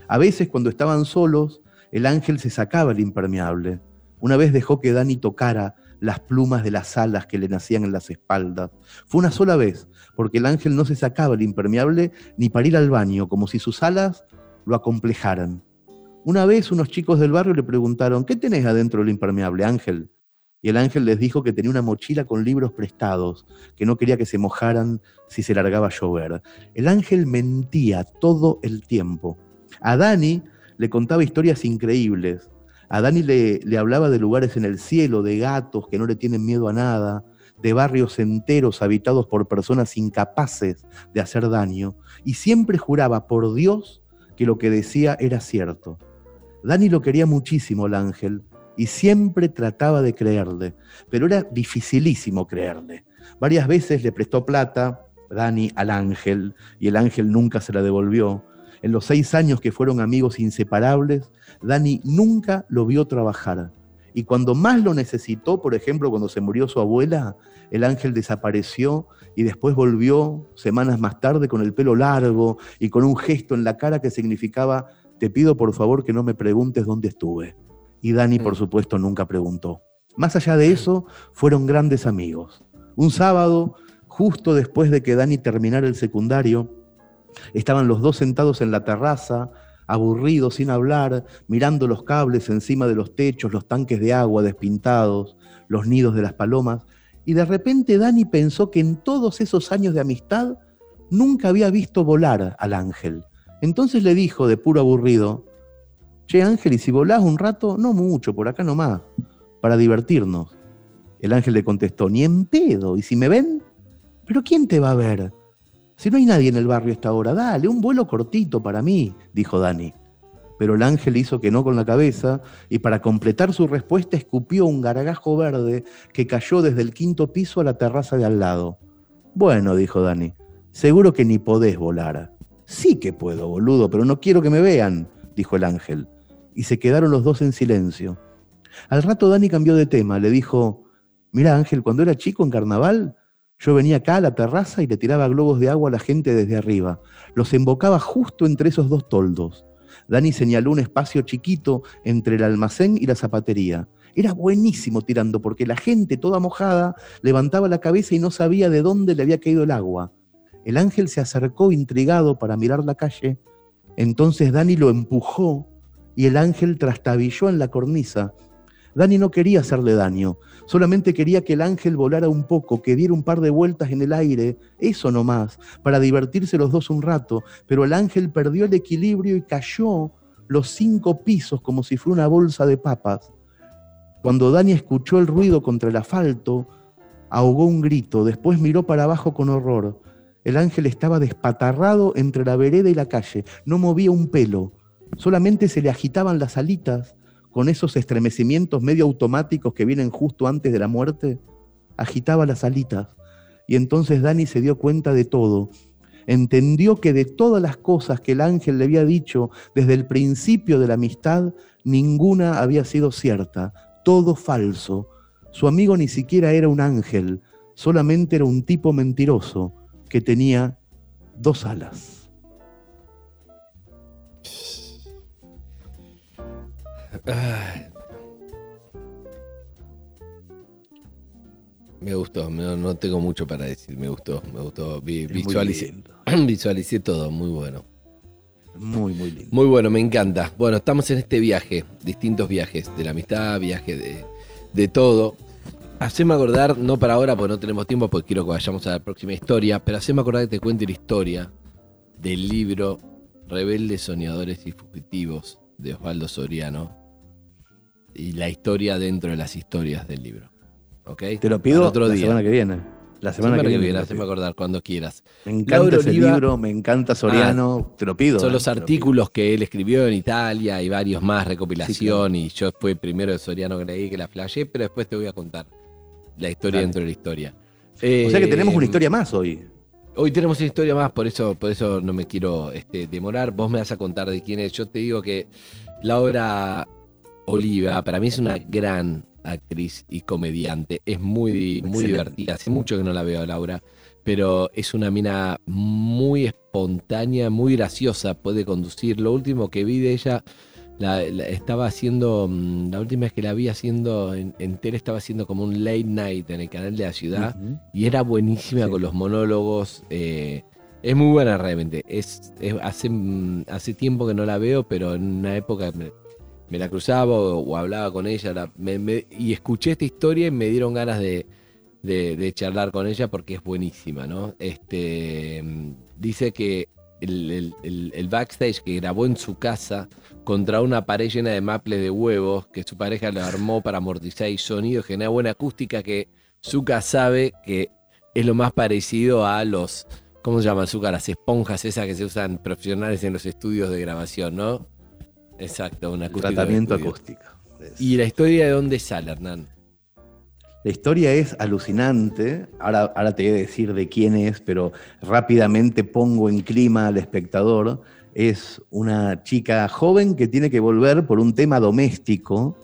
A veces cuando estaban solos, el ángel se sacaba el impermeable. Una vez dejó que Dani tocara las plumas de las alas que le nacían en las espaldas. Fue una sola vez, porque el ángel no se sacaba el impermeable ni para ir al baño, como si sus alas lo acomplejaran. Una vez unos chicos del barrio le preguntaron, ¿qué tenés adentro del impermeable, ángel? Y el ángel les dijo que tenía una mochila con libros prestados, que no quería que se mojaran si se largaba a llover. El ángel mentía todo el tiempo. A Dani le contaba historias increíbles, a Dani le, hablaba de lugares en el cielo, de gatos que no le tienen miedo a nada, de barrios enteros habitados por personas incapaces de hacer daño, y siempre juraba por Dios que lo que decía era cierto. Dani lo quería muchísimo el ángel, y siempre trataba de creerle, pero era dificilísimo creerle. Varias veces le prestó plata, Dani, al ángel, y el ángel nunca se la devolvió. En los seis años que fueron amigos inseparables, Dani nunca lo vio trabajar. Y cuando más lo necesitó, por ejemplo, cuando se murió su abuela, el ángel desapareció y después volvió semanas más tarde con el pelo largo y con un gesto en la cara que significaba, te pido por favor que no me preguntes dónde estuve. Y Dani, por mm. supuesto, nunca preguntó. Más allá de eso, fueron grandes amigos. Un sábado, justo después de que Dani terminara el secundario, estaban los dos sentados en la terraza, aburridos, sin hablar, mirando los cables encima de los techos, los tanques de agua despintados, los nidos de las palomas, y de repente Dani pensó que en todos esos años de amistad nunca había visto volar al ángel. Entonces le dijo, de puro aburrido, Che Ángel, ¿y si volás un rato? No mucho, por acá nomás, para divertirnos. El ángel le contestó, ni en pedo, ¿y si me ven? ¿Pero quién te va a ver? Si no hay nadie en el barrio a esta hora, dale, un vuelo cortito para mí, dijo Dani. Pero el ángel hizo que no con la cabeza y para completar su respuesta escupió un gargajo verde que cayó desde el quinto piso a la terraza de al lado. Bueno, dijo Dani, seguro que ni podés volar. Sí que puedo, boludo, pero no quiero que me vean, dijo el ángel. Y se quedaron los dos en silencio. Al rato Dani cambió de tema, le dijo, mira Ángel, cuando era chico en carnaval, yo venía acá a la terraza y le tiraba globos de agua a la gente desde arriba. Los embocaba justo entre esos dos toldos. Dani señaló un espacio chiquito entre el almacén y la zapatería. Era buenísimo tirando porque la gente toda mojada levantaba la cabeza y no sabía de dónde le había caído el agua. El ángel se acercó intrigado para mirar la calle. Entonces Dani lo empujó y el ángel trastabilló en la cornisa. Dani no quería hacerle daño, Solamente quería que el ángel volara un poco, que diera un par de vueltas en el aire, eso nomás, para divertirse los dos un rato, pero el ángel perdió el equilibrio y cayó los cinco pisos como si fuera una bolsa de papas. Cuando Dani escuchó el ruido contra el asfalto, ahogó un grito, después miró para abajo con horror. El ángel estaba despatarrado entre la vereda y la calle, no movía un pelo, solamente se le agitaban las alitas con esos estremecimientos medio automáticos que vienen justo antes de la muerte, agitaba las alitas. Y entonces Dani se dio cuenta de todo. Entendió que de todas las cosas que el ángel le había dicho desde el principio de la amistad, ninguna había sido cierta, todo falso. Su amigo ni siquiera era un ángel, solamente era un tipo mentiroso que tenía dos alas. Me gustó, no, tengo mucho para decir, me gustó, me gustó. visualicé, todo, muy bueno. Muy, muy lindo. Muy bueno, me encanta. Bueno, estamos en este viaje, distintos viajes, de la amistad, viaje de, de todo. Haceme acordar, no para ahora porque no tenemos tiempo, porque quiero que vayamos a la próxima historia, pero haceme acordar que te cuente la historia del libro Rebeldes, Soñadores y Fugitivos de Osvaldo Soriano, y la historia dentro de las historias del libro. ¿Ok? Te lo pido otro la semana que viene. La semana, que, viene. Haceme acordar cuando quieras. Me encanta ese libro, me encanta Soriano, ah, te lo pido. Son eh, los artículos que él escribió en Italia y varios más, recopilación, y yo fue primero de Soriano que leí que la flashé, pero después te voy a contar la historia dentro de la historia. o sea que tenemos una eh, historia más hoy. Hoy tenemos una historia más, por eso, por eso no me quiero este, demorar. Vos me vas a contar de quién es. Yo te digo que la Oliva, para mí es una gran actriz y comediante. Es muy, muy divertida. Hace mucho que no la veo, Laura. Pero es una mina muy espontánea, muy graciosa. Puede conducir. Lo último que vi de ella, la, estaba haciendo. Mm, la última vez que la vi haciendo en, tele, estaba haciendo como un late night en el canal de la ciudad. Y era buenísima con los monólogos. Eh, es muy buena realmente. Es, hace, mm, hace tiempo que no la veo, pero en una época me la cruzaba o, hablaba con ella y escuché esta historia y me dieron ganas de, charlar con ella porque es buenísima, ¿no? Este, dice que el, backstage que grabó en su casa contra una pared llena de maples de huevos que su pareja le armó para amortizar el sonido, generar buena acústica que Zuka sabe que es lo más parecido a los, ¿cómo se llama Zuka? Las esponjas esas que se usan profesionales en los estudios de grabación, ¿no? Exacto, un Tratamiento acústico. ¿Y la historia de dónde sale, Hernán? La historia es alucinante. Ahora, ahora te voy a decir de quién es, pero rápidamente pongo en clima al espectador. Es una chica joven que tiene que volver por un tema doméstico.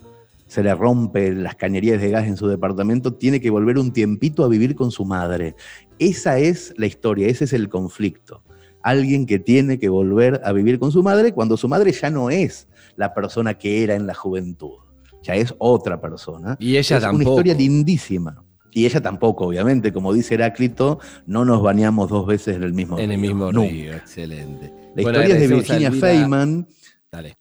Se le rompe las cañerías de gas en su departamento, tiene que volver un tiempito a vivir con su madre. Esa es la historia, ese es el conflicto. Alguien que tiene que volver a vivir con su madre cuando su madre ya no es la persona que era en la juventud ya es otra persona. Y ella es tampoco. una historia lindísima. Y ella tampoco, obviamente. Como dice Heráclito, no nos bañamos dos veces en el mismo En el río. mismo Nunca. río, excelente. La Bueno, historia es de Virginia. Feynman. Dale.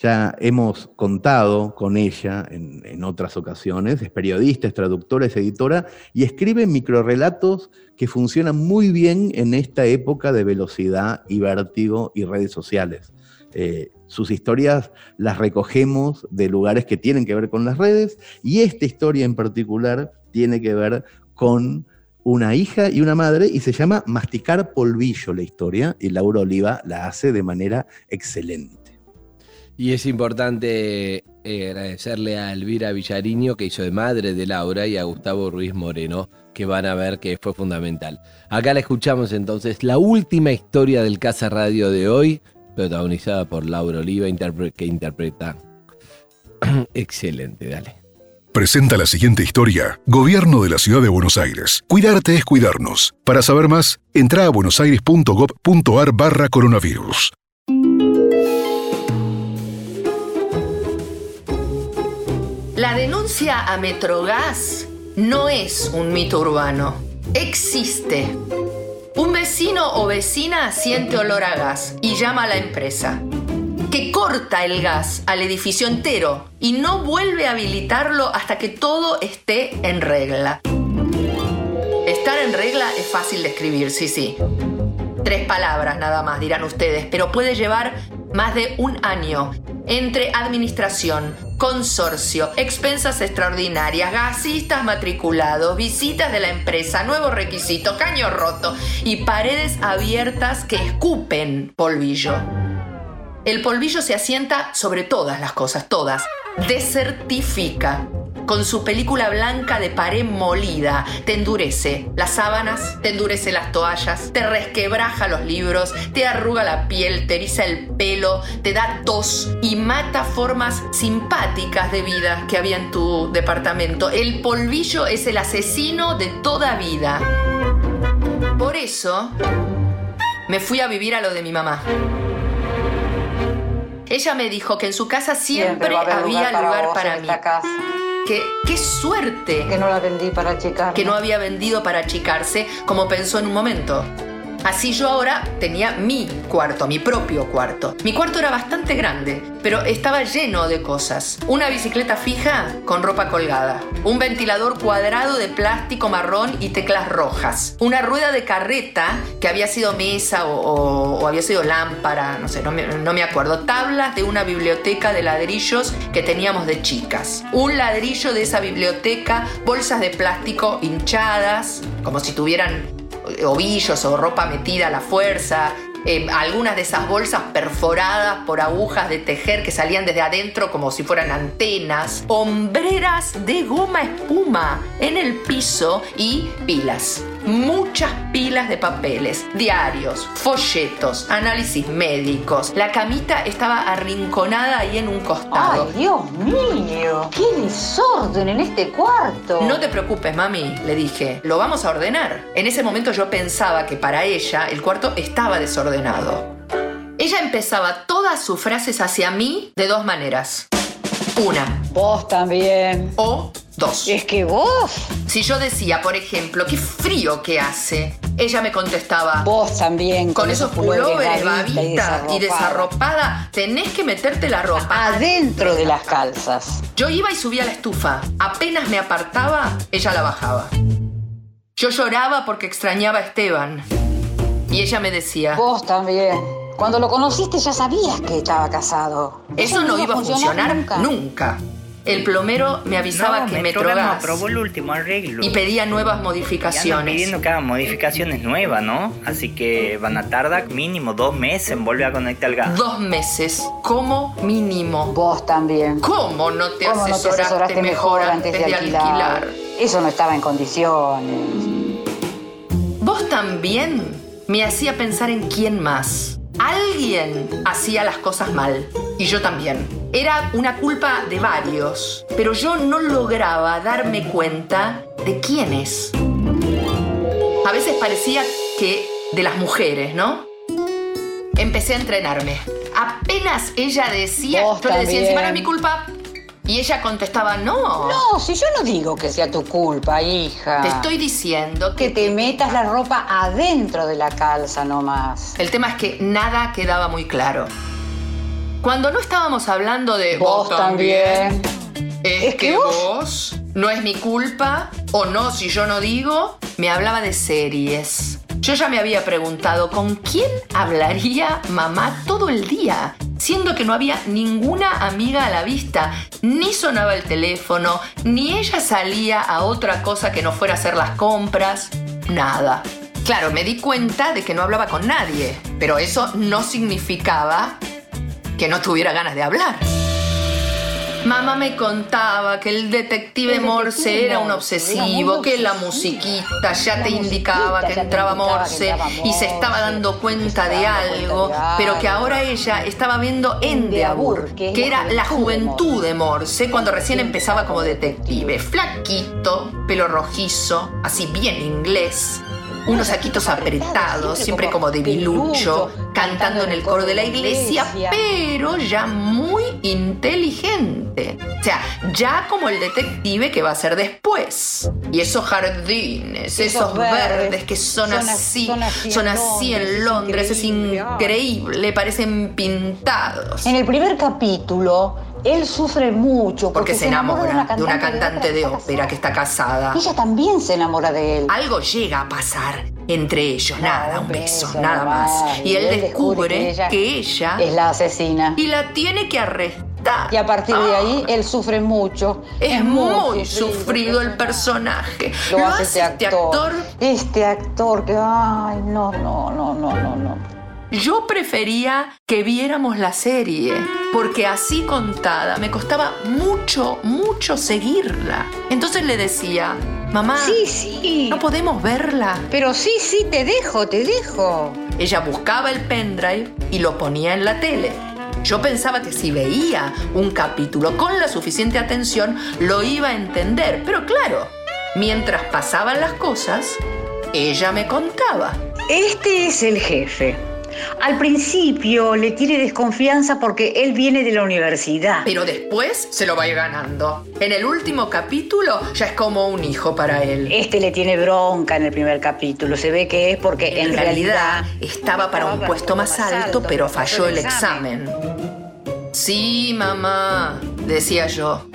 Ya hemos contado con ella en, otras ocasiones. Es periodista, es traductora, es editora y escribe microrelatos que funcionan muy bien en esta época de velocidad y vértigo y redes sociales. Eh, sus historias las recogemos de lugares que tienen que ver con las redes y esta historia en particular tiene que ver con una hija y una madre y se llama Masticar Polvillo la historia y Laura Oliva la hace de manera excelente. Y es importante eh, agradecerle a Elvira Villariño, que hizo de madre de Laura, y a Gustavo Ruiz Moreno, que van a ver que fue fundamental. Acá la escuchamos entonces, la última historia del Casa Radio de hoy, protagonizada por Laura Oliva, que interpreta. Excelente, dale. Presenta la siguiente historia. Gobierno de la Ciudad de Buenos Aires. Cuidarte es cuidarnos. Para saber más, entra a buenosaires.gov.ar barra coronavirus. La denuncia a Metrogas no es un mito urbano. Existe. Un vecino o vecina siente olor a gas y llama a la empresa, que corta el gas al edificio entero y no vuelve a habilitarlo hasta que todo esté en regla. Estar en regla es fácil de escribir, sí, sí. Tres palabras nada más, dirán ustedes, pero puede llevar más de un año entre administración, consorcio, expensas extraordinarias, gasistas matriculados, visitas de la empresa, nuevos requisitos, caño roto y paredes abiertas que escupen polvillo. El polvillo se asienta sobre todas las cosas, todas. Desertifica. Con su película blanca de pared molida, te endurece las sábanas, te endurece las toallas, te resquebraja los libros, te arruga la piel, te eriza el pelo, te da tos y mata formas simpáticas de vida que había en tu departamento. El polvillo es el asesino de toda vida. Por eso, me fui a vivir a lo de mi mamá. Ella me dijo que en su casa siempre, va a haber había lugar para lugar para mí. Que, qué suerte. Que no la vendí para achicar. Que no había vendido para achicarse como pensó en un momento. Así yo ahora tenía mi cuarto, mi propio cuarto. Mi cuarto era bastante grande, pero estaba lleno de cosas. Una bicicleta fija con ropa colgada. Un ventilador cuadrado de plástico marrón y teclas rojas. Una rueda de carreta que había sido mesa o, había sido lámpara, no sé, no me, no me acuerdo. Tablas de una biblioteca de ladrillos que teníamos de chicas. Un ladrillo de esa biblioteca, bolsas de plástico hinchadas, como si tuvieran ovillos o ropa metida a la fuerza, eh, algunas de esas bolsas perforadas por agujas de tejer que salían desde adentro como si fueran antenas, hombreras de goma espuma en el piso y pilas. Muchas pilas de papeles, diarios, folletos, análisis médicos. La camita estaba arrinconada ahí en un costado. ¡Ay, Dios mío! ¡Qué desorden en este cuarto! No te preocupes, mami, le dije. Lo vamos a ordenar. En ese momento yo pensaba que para ella el cuarto estaba desordenado. Ella empezaba todas sus frases hacia mí de dos maneras. Una. Vos también. O dos. Es que vos. Si yo decía, por ejemplo, qué frío que hace, ella me contestaba. Vos también. Con esos pulóveres, babita y desarropada. desarropada, tenés que meterte la ropa. Adentro de las calzas. Yo iba y subía a la estufa. Apenas me apartaba, ella la bajaba. Yo lloraba porque extrañaba a Esteban. Y ella me decía, Vos también. Cuando lo conociste ya sabías que estaba casado. eso no iba a funcionar nunca. nunca. el plomero me avisaba No, que Metrogas aprobó el último arreglo. y pedía nuevas modificaciones. pidiendo que hagan modificaciones nuevas, ¿no? Así que van a tardar mínimo dos meses en volver a conectar el gas. Dos meses, como mínimo. Vos también. ¿Cómo no te ¿Cómo no te asesoraste, asesoraste mejor antes de alquilar? Eso no estaba en condiciones. Vos también me hacía pensar en quién más. Alguien hacía las cosas mal. Y yo también. Era una culpa de varios. Pero yo no lograba darme cuenta de quiénes. A veces parecía que de las mujeres, ¿no? Empecé a entrenarme. Apenas ella decía, Vos yo le decía, encima era mi culpa. Y ella contestaba, no. No, si yo no digo que sea tu culpa, hija. Te estoy diciendo que te metas la ropa adentro de la calza nomás. El tema es que nada quedaba muy claro. Cuando no estábamos hablando de Vos también. es, que, vos no es mi culpa o no si yo no digo, me hablaba de series. Yo ya me había preguntado con quién hablaría mamá todo el día, siendo que no había ninguna amiga a la vista, ni sonaba el teléfono, ni ella salía a otra cosa que no fuera a hacer las compras, nada. Claro, me di cuenta de que no hablaba con nadie, pero eso no significaba que no tuviera ganas de hablar. Mamá me contaba que el detective Morse era un obsesivo, que la musiquita ya te indicaba que entraba Morse y se estaba dando cuenta de algo, pero que ahora ella estaba viendo Endeavour, que era la juventud de Morse cuando recién empezaba como detective. Flaquito, pelo rojizo, así bien inglés. Unos saquitos apretados, siempre como de bilucho, cantando en el coro de la iglesia, pero ya muy inteligente. O sea, ya como el detective que va a ser después. Y esos jardines, esos, verdes, que son, así, son así, en Londres, es increíble. increíble, parecen pintados. En el primer capítulo, él sufre mucho Porque se enamora de una cantante de ópera que está casada. Ella también se enamora de él. Algo llega a pasar entre ellos, nada, un beso, nada más. Y él descubre que ella que ella es la asesina. y la tiene que arrestar. Y a partir de ahí, él sufre mucho. Es muy sufrido el personaje. Lo hace este actor. Este actor que, ay, no, no, no, no, no, no. Yo prefería que viéramos la serie, porque así contada me costaba mucho, mucho seguirla. Entonces le decía, mamá, Sí, sí. ¿no podemos verla? Pero sí, sí, te dejo, te dejo. Ella buscaba el pendrive y lo ponía en la tele. Yo pensaba que si veía un capítulo con la suficiente atención, lo iba a entender. Pero claro, mientras pasaban las cosas, ella me contaba. Este es el jefe. Al principio le tiene desconfianza porque él viene de la universidad. Pero después se lo va a ir ganando. En el último capítulo ya es como un hijo para él. Este le tiene bronca en el primer capítulo. Se ve que es porque En realidad estaba para un puesto más alto, pero falló el examen. Sí, mamá, decía yo.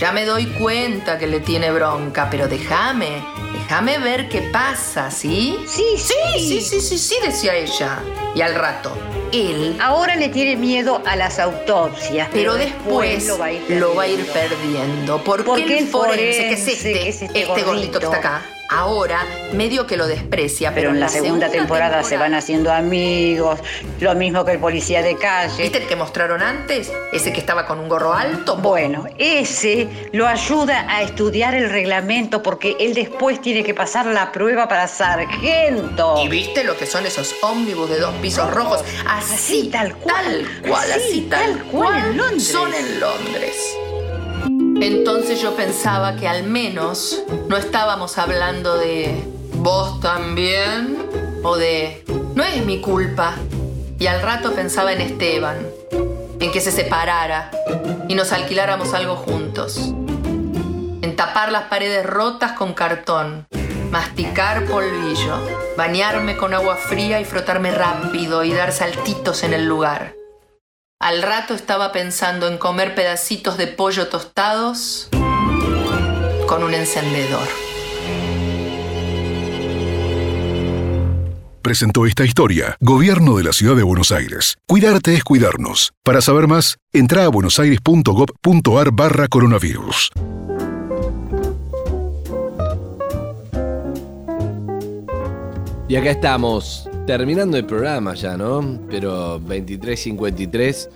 Ya me doy cuenta que le tiene bronca, pero déjame, déjame ver qué pasa, ¿sí? Sí, sí, sí, sí, sí, sí, decía ella. Y al rato, él, Ahora le tiene miedo a las autopsias. pero después lo va a ir, perdiendo. Porque, Porque el forense, que es este, es este este gordito que está acá, ahora medio que lo desprecia, Pero en la segunda temporada se van haciendo amigos. Lo mismo que el policía de calle. ¿Viste el que mostraron antes? Ese que estaba con un gorro alto. Bueno, ese lo ayuda a estudiar el reglamento porque él después tiene que pasar la prueba para sargento. ¿Y viste lo que son esos ómnibus de dos pisos rojos? Así, tal cual. Tal cual, así, tal, cual. en Londres. Son en Londres. Entonces yo pensaba que al menos no estábamos hablando de vos también o de no es mi culpa. Y al rato pensaba en Esteban, en que se separara y nos alquiláramos algo juntos. En tapar las paredes rotas con cartón, masticar polvillo, bañarme con agua fría y frotarme rápido y dar saltitos en el lugar. Al rato estaba pensando en comer pedacitos de pollo tostados con un encendedor. presentó esta historia. Gobierno de la Ciudad de Buenos Aires. Cuidarte es cuidarnos. Para saber más, entra a buenosaires.gov.ar barra coronavirus. Y acá estamos, terminando el programa ya, ¿no? Pero 23.53,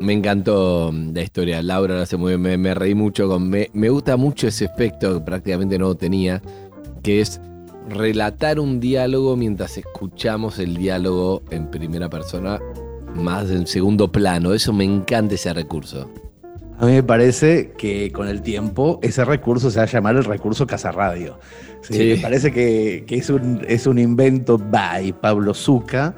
me encantó la historia. Laura lo hace muy bien, me, reí mucho con. Me, me gusta mucho ese efecto que prácticamente no tenía, que es relatar un diálogo mientras escuchamos el diálogo en primera persona, más en segundo plano. Eso me encanta ese recurso. A mí me parece que con el tiempo ese recurso se va a llamar el recurso Casaradio. Sí, Sí. Me parece que, que es, un, es un invento by Pablo Zucca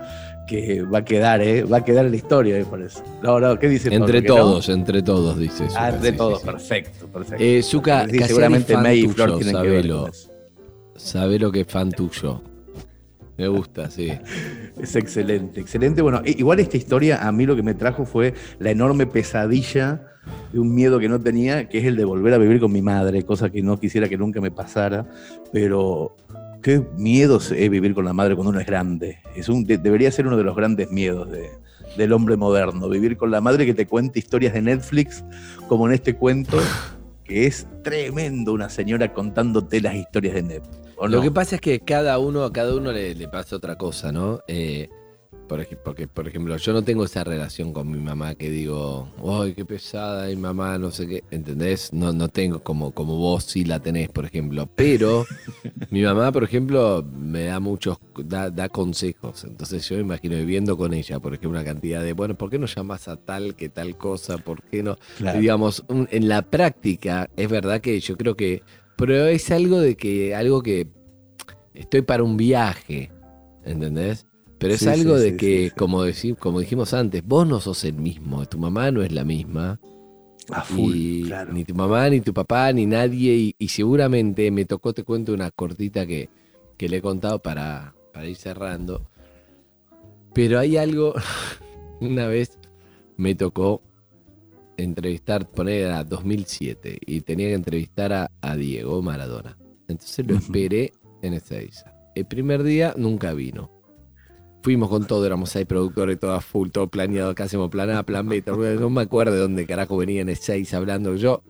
que va a quedar, ¿eh? Va a quedar en la historia, me parece. No, no, ¿qué dice Pablo? Entre todos, entre todos, dice. Ah, Zucca, entre sí, todos, perfecto, perfecto. Eh, Zucca, Sí, Cassiari seguramente May y Flor tienen que ver sabelo. con eso. Sabe lo que es fan tuyo. Me gusta, sí. Es excelente, excelente. Bueno, igual esta historia a mí lo que me trajo fue la enorme pesadilla de un miedo que no tenía, que es el de volver a vivir con mi madre, cosa que no quisiera que nunca me pasara, pero qué miedo es vivir con la madre cuando uno es grande. Es un, de- debería ser uno de los grandes miedos de- del hombre moderno, vivir con la madre que te cuente historias de Netflix, como en este cuento, que es tremendo una señora contándote las historias de Netflix. ¿O Lo que pasa es que cada uno, a cada uno le, le pasa otra cosa, ¿no? Eh, por ej- porque, por ejemplo, yo no tengo esa relación con mi mamá que digo, ¡ay, qué pesada mi mamá! No sé qué, ¿entendés? No, no tengo como, como vos sí la tenés, por ejemplo. Pero mi mamá, por ejemplo, me da muchos, da, da consejos. Entonces yo me imagino viviendo con ella, por ejemplo, una cantidad de, bueno, ¿por qué no llamas a tal que tal cosa? ¿Por qué no? Claro. Digamos, un- en la práctica, es verdad que yo creo que, pero es algo de que, algo que estoy para un viaje, ¿entendés? Pero es Sí, algo sí, de sí, que, Como, decir, como dijimos antes, vos no sos el mismo, tu mamá no es la misma. A full, y claro. Ni tu mamá, ni tu papá, ni nadie. Y, y seguramente me tocó, te cuento una cortita que, que le he contado para, para ir cerrando. Pero hay algo, una vez me tocó entrevistar, poner a 2007, y tenía que entrevistar a, a Diego Maradona. Entonces lo esperé en Ezeiza. El primer día nunca vino. Fuimos con todo, éramos seis productores, todo a full, todo planeado, acá hacemos plan A, plan B, todo, no me acuerdo de dónde carajo venía en Ezeiza hablando yo.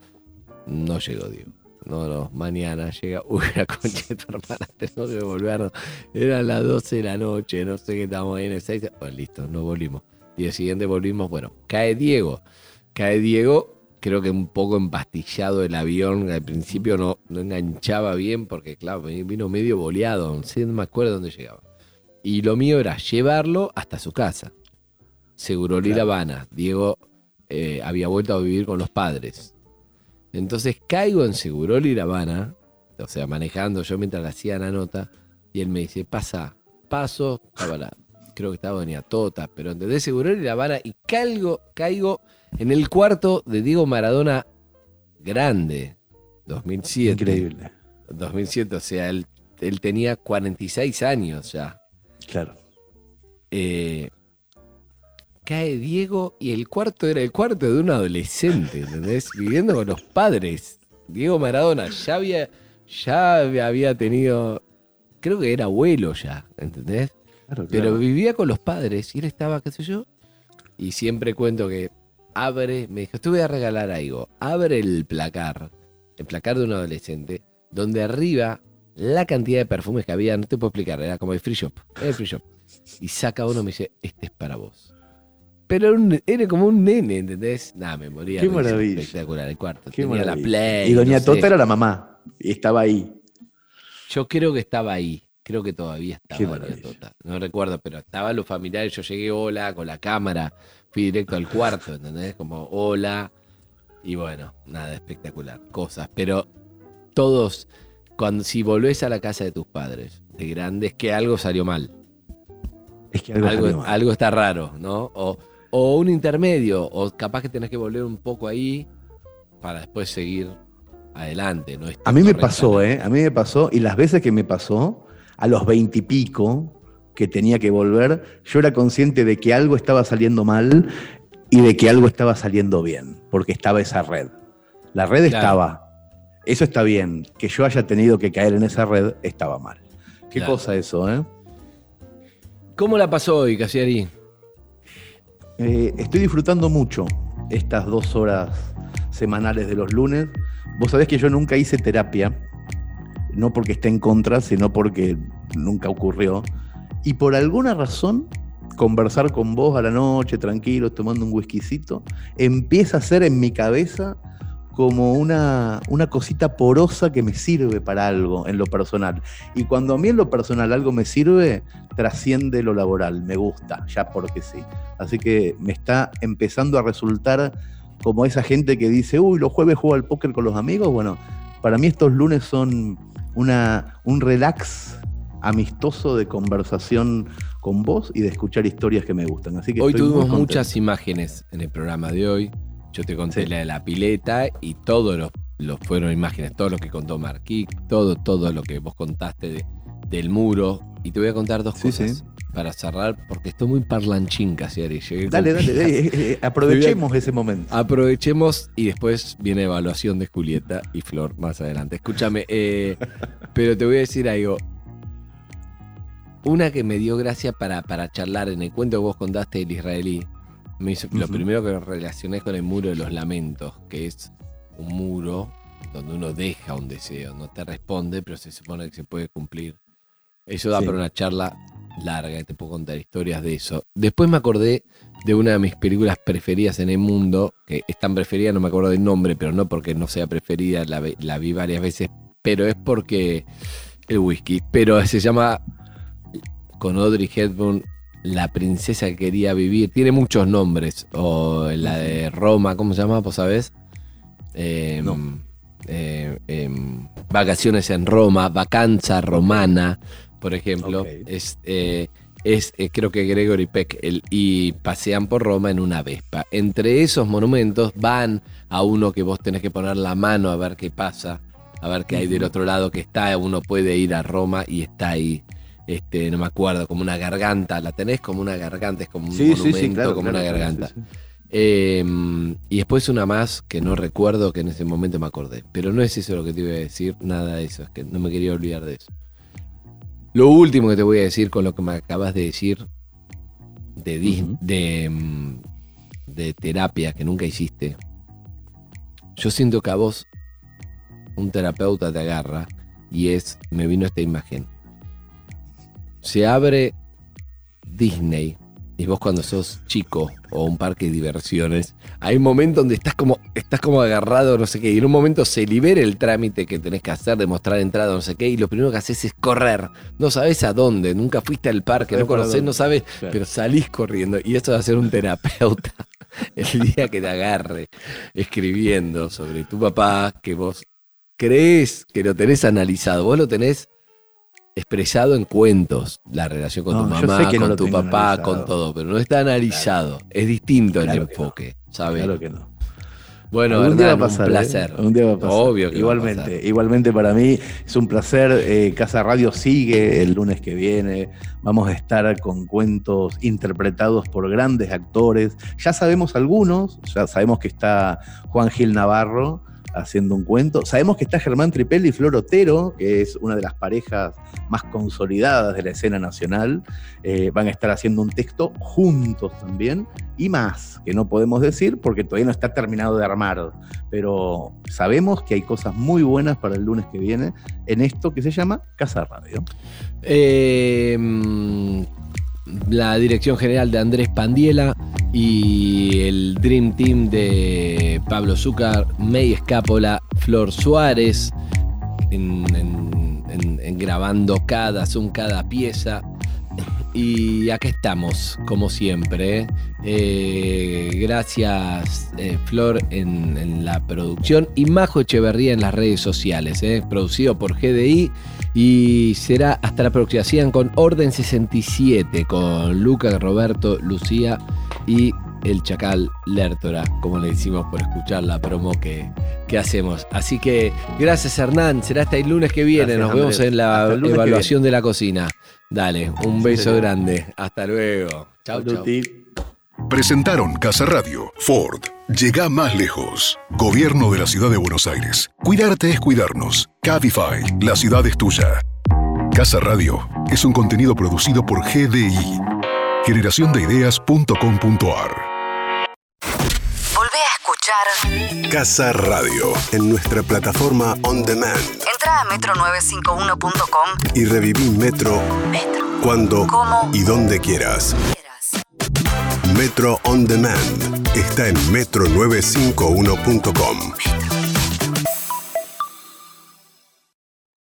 No llegó Diego. No, no, mañana llega. Uy, la concha de tu hermana, tenemos que volvernos. Eran las 12 de la noche, no sé qué estábamos ahí en Ezeiza. Bueno, listo, no volvimos. Día siguiente volvimos, bueno, cae Diego. Cae Diego, creo que un poco empastillado el avión, al principio no, no enganchaba bien porque, claro, vino medio boleado, no sé, no me acuerdo dónde llegaba. Y lo mío era llevarlo hasta su casa. Segurolí La Habana. Diego eh, había vuelto a vivir con los padres. Entonces caigo en Seguroli La Habana, o sea, manejando yo mientras le hacía la nota, y él me dice, pasa, paso, estaba la- creo que estaba venía Tota, pero entendés Seguroli La Habana, y caigo, caigo en el cuarto de Diego Maradona grande, 2007. Increíble. 2007, o sea, él, él tenía 46 años ya. Claro. Eh, cae Diego y el cuarto era el cuarto de un adolescente, ¿entendés? Viviendo con los padres. Diego Maradona ya había, ya había tenido, creo que era abuelo ya, ¿entendés? Claro, Pero claro. vivía con los padres y él estaba, qué sé yo, y siempre cuento que abre, me dijo, te voy a regalar algo, abre el placar, el placar de un adolescente, donde arriba la cantidad de perfumes que había, no te puedo explicar, era como el free shop, era el free shop. Y saca uno y me dice, este es para vos. Pero era, un- era como un nene, ¿entendés? Nada, me moría. Qué maravilla. Espectacular el cuarto. Qué Tenía la play. Y doña no sé. Tota era la mamá. Y estaba ahí. Yo creo que estaba ahí. Creo que todavía estaba Doña. Tota. No recuerdo, pero estaban los familiares. Yo llegué, hola, con la cámara. Fui directo al cuarto, ¿entendés? Como, hola. Y bueno, nada, espectacular. Cosas. Pero todos, cuando si volvés a la casa de tus padres, de grandes, que algo salió mal. Es que algo, Algo, salió mal. algo está raro, ¿no? O, o un intermedio, o capaz que tenés que volver un poco ahí para después seguir adelante. ¿no? Es A mí me pasó, ¿eh? A mí me pasó, y las veces que me pasó, a los veintipico, que tenía que volver, yo era consciente de que algo estaba saliendo mal y de que algo estaba saliendo bien, porque estaba esa red. La red Claro. estaba. Eso está bien. Que yo haya tenido que caer en esa red estaba mal. Qué Claro. cosa eso, ¿eh? ¿Cómo la pasó hoy, Casiari? Eh, estoy disfrutando mucho estas dos horas semanales de los lunes. Vos sabés que yo nunca hice terapia, no porque esté en contra, sino porque nunca ocurrió. Y por alguna razón, conversar con vos a la noche, tranquilo, tomando un whiskycito, empieza a ser en mi cabeza como una, una cosita porosa que me sirve para algo en lo personal. Y cuando a mí en lo personal algo me sirve, trasciende lo laboral, me gusta, ya porque sí. Así que me está empezando a resultar como esa gente que dice, uy, los jueves juego al póker con los amigos. Bueno, para mí estos lunes son una, un relax amistoso de conversación con vos y de escuchar historias que me gustan. Así que hoy tuvimos muchas imágenes en el programa de hoy. Yo te conté la de la pileta y todos los, los, fueron imágenes, todo lo que contó Marquík, todo, todo lo que vos contaste del muro. Y te voy a contar dos cosas para cerrar, porque estoy muy parlanchín casi, Ari. Dale, dale, dale, eh, aprovechemos ese momento. Aprovechemos y después viene evaluación de Julieta y Flor más adelante. Escúchame, eh, pero te voy a decir algo. Una que me dio gracia para, para charlar en el cuento que vos contaste del israelí, lo primero que relacioné con el muro de los lamentos, que es un muro donde uno deja un deseo, no te responde, pero se supone que se puede cumplir. Eso da para una charla larga, y te puedo contar historias de eso. Después me acordé de una de mis películas preferidas en el mundo, que es tan preferida, no me acuerdo del nombre, pero no porque no sea preferida, la, la vi varias veces, pero es porque el whisky, pero se llama con Audrey Hepburn la princesa que quería vivir. Tiene muchos nombres. O la de Roma, ¿cómo se llama? ¿Vos sabés? Em, eh, em, vacaciones en Roma, vacanza romana, por ejemplo. Es, eh, es eh, creo que Gregory Peck el, y pasean por Roma en una Vespa. Entre esos monumentos van a uno que vos tenés que poner la mano a ver qué pasa, a ver qué hay del otro lado que está. Uno puede ir a Roma y está ahí este, no me acuerdo, como una garganta, la tenés como una garganta, es como un monumento, como una garganta. Em, y después una más que no recuerdo que en ese momento me acordé. Pero no es eso lo que te iba a decir, nada de eso, es que no me quería olvidar de eso. Lo último que te voy a decir con lo que me acabas de decir de, de, em, de terapia que nunca hiciste. Yo siento que a vos un terapeuta te agarra y es, me vino esta imagen se abre Disney y vos cuando sos chico o un parque de diversiones, hay un momento donde estás como, estás como agarrado, no sé qué, y en un momento se libera el trámite que tenés que hacer de mostrar entrada, no sé qué, y lo primero que haces es correr. No sabes a dónde, nunca fuiste al parque, no conocés, no sabes, pero salís corriendo. Y eso va a ser un terapeuta el día que te agarre escribiendo sobre tu papá, que vos crees que lo tenés analizado, vos lo tenés expresado en cuentos, la relación con tu mamá, con tu papá, con todo, pero no está analizado. Es distinto el enfoque, ¿sabes? Claro que no. Bueno, un día va a pasar, un ¿eh? placer. Un día va a pasar. Obvio que Igualmente, igualmente para mí es un placer. Eh, Casa Radio sigue el lunes que viene. Vamos a estar con cuentos interpretados por grandes actores. Ya sabemos algunos, ya sabemos que está Juan Gil Navarro haciendo un cuento. Sabemos que está Germán Tripelli y Flor Otero, que es una de las parejas más consolidadas de la escena nacional. Eh, van a estar haciendo un texto juntos también y más, que no podemos decir porque todavía no está terminado de armar. Pero sabemos que hay cosas muy buenas para el lunes que viene en esto que se llama Casa Radio. Eh, la dirección general de Andrés Pandiela y el Dream Team de Pablo Zúcar, May Escápola, Flor Suárez, en, grabando cada son cada pieza. Y acá estamos, como siempre. Eh, gracias, eh, Flor, en, la producción. Y Majo Echeverría en las redes sociales. Eh, producido por GDI. Y será hasta la próxima. Sigan con Orden 67, con Luca, Roberto, Lucía y el Chacal Lertora, como le decimos por escuchar la promo que, que hacemos. Así que gracias Hernán, será hasta el lunes que viene. Nos vemos en la evaluación de la cocina. Dale, un beso grande. Hasta luego. Chao, chao. Presentaron Casa Radio, Ford. Llega más lejos. Gobierno de la Ciudad de Buenos Aires. Cuidarte es cuidarnos. Cabify, la ciudad es tuya. Casa Radio es un contenido producido por GDI, generaciondeideas.com.ar. Volvé a escuchar Casa Radio en nuestra plataforma On Demand Entra a metro951.com y reviví Metro, cuando ¿Cómo? y donde quieras. Metro On Demand está en metro951.com.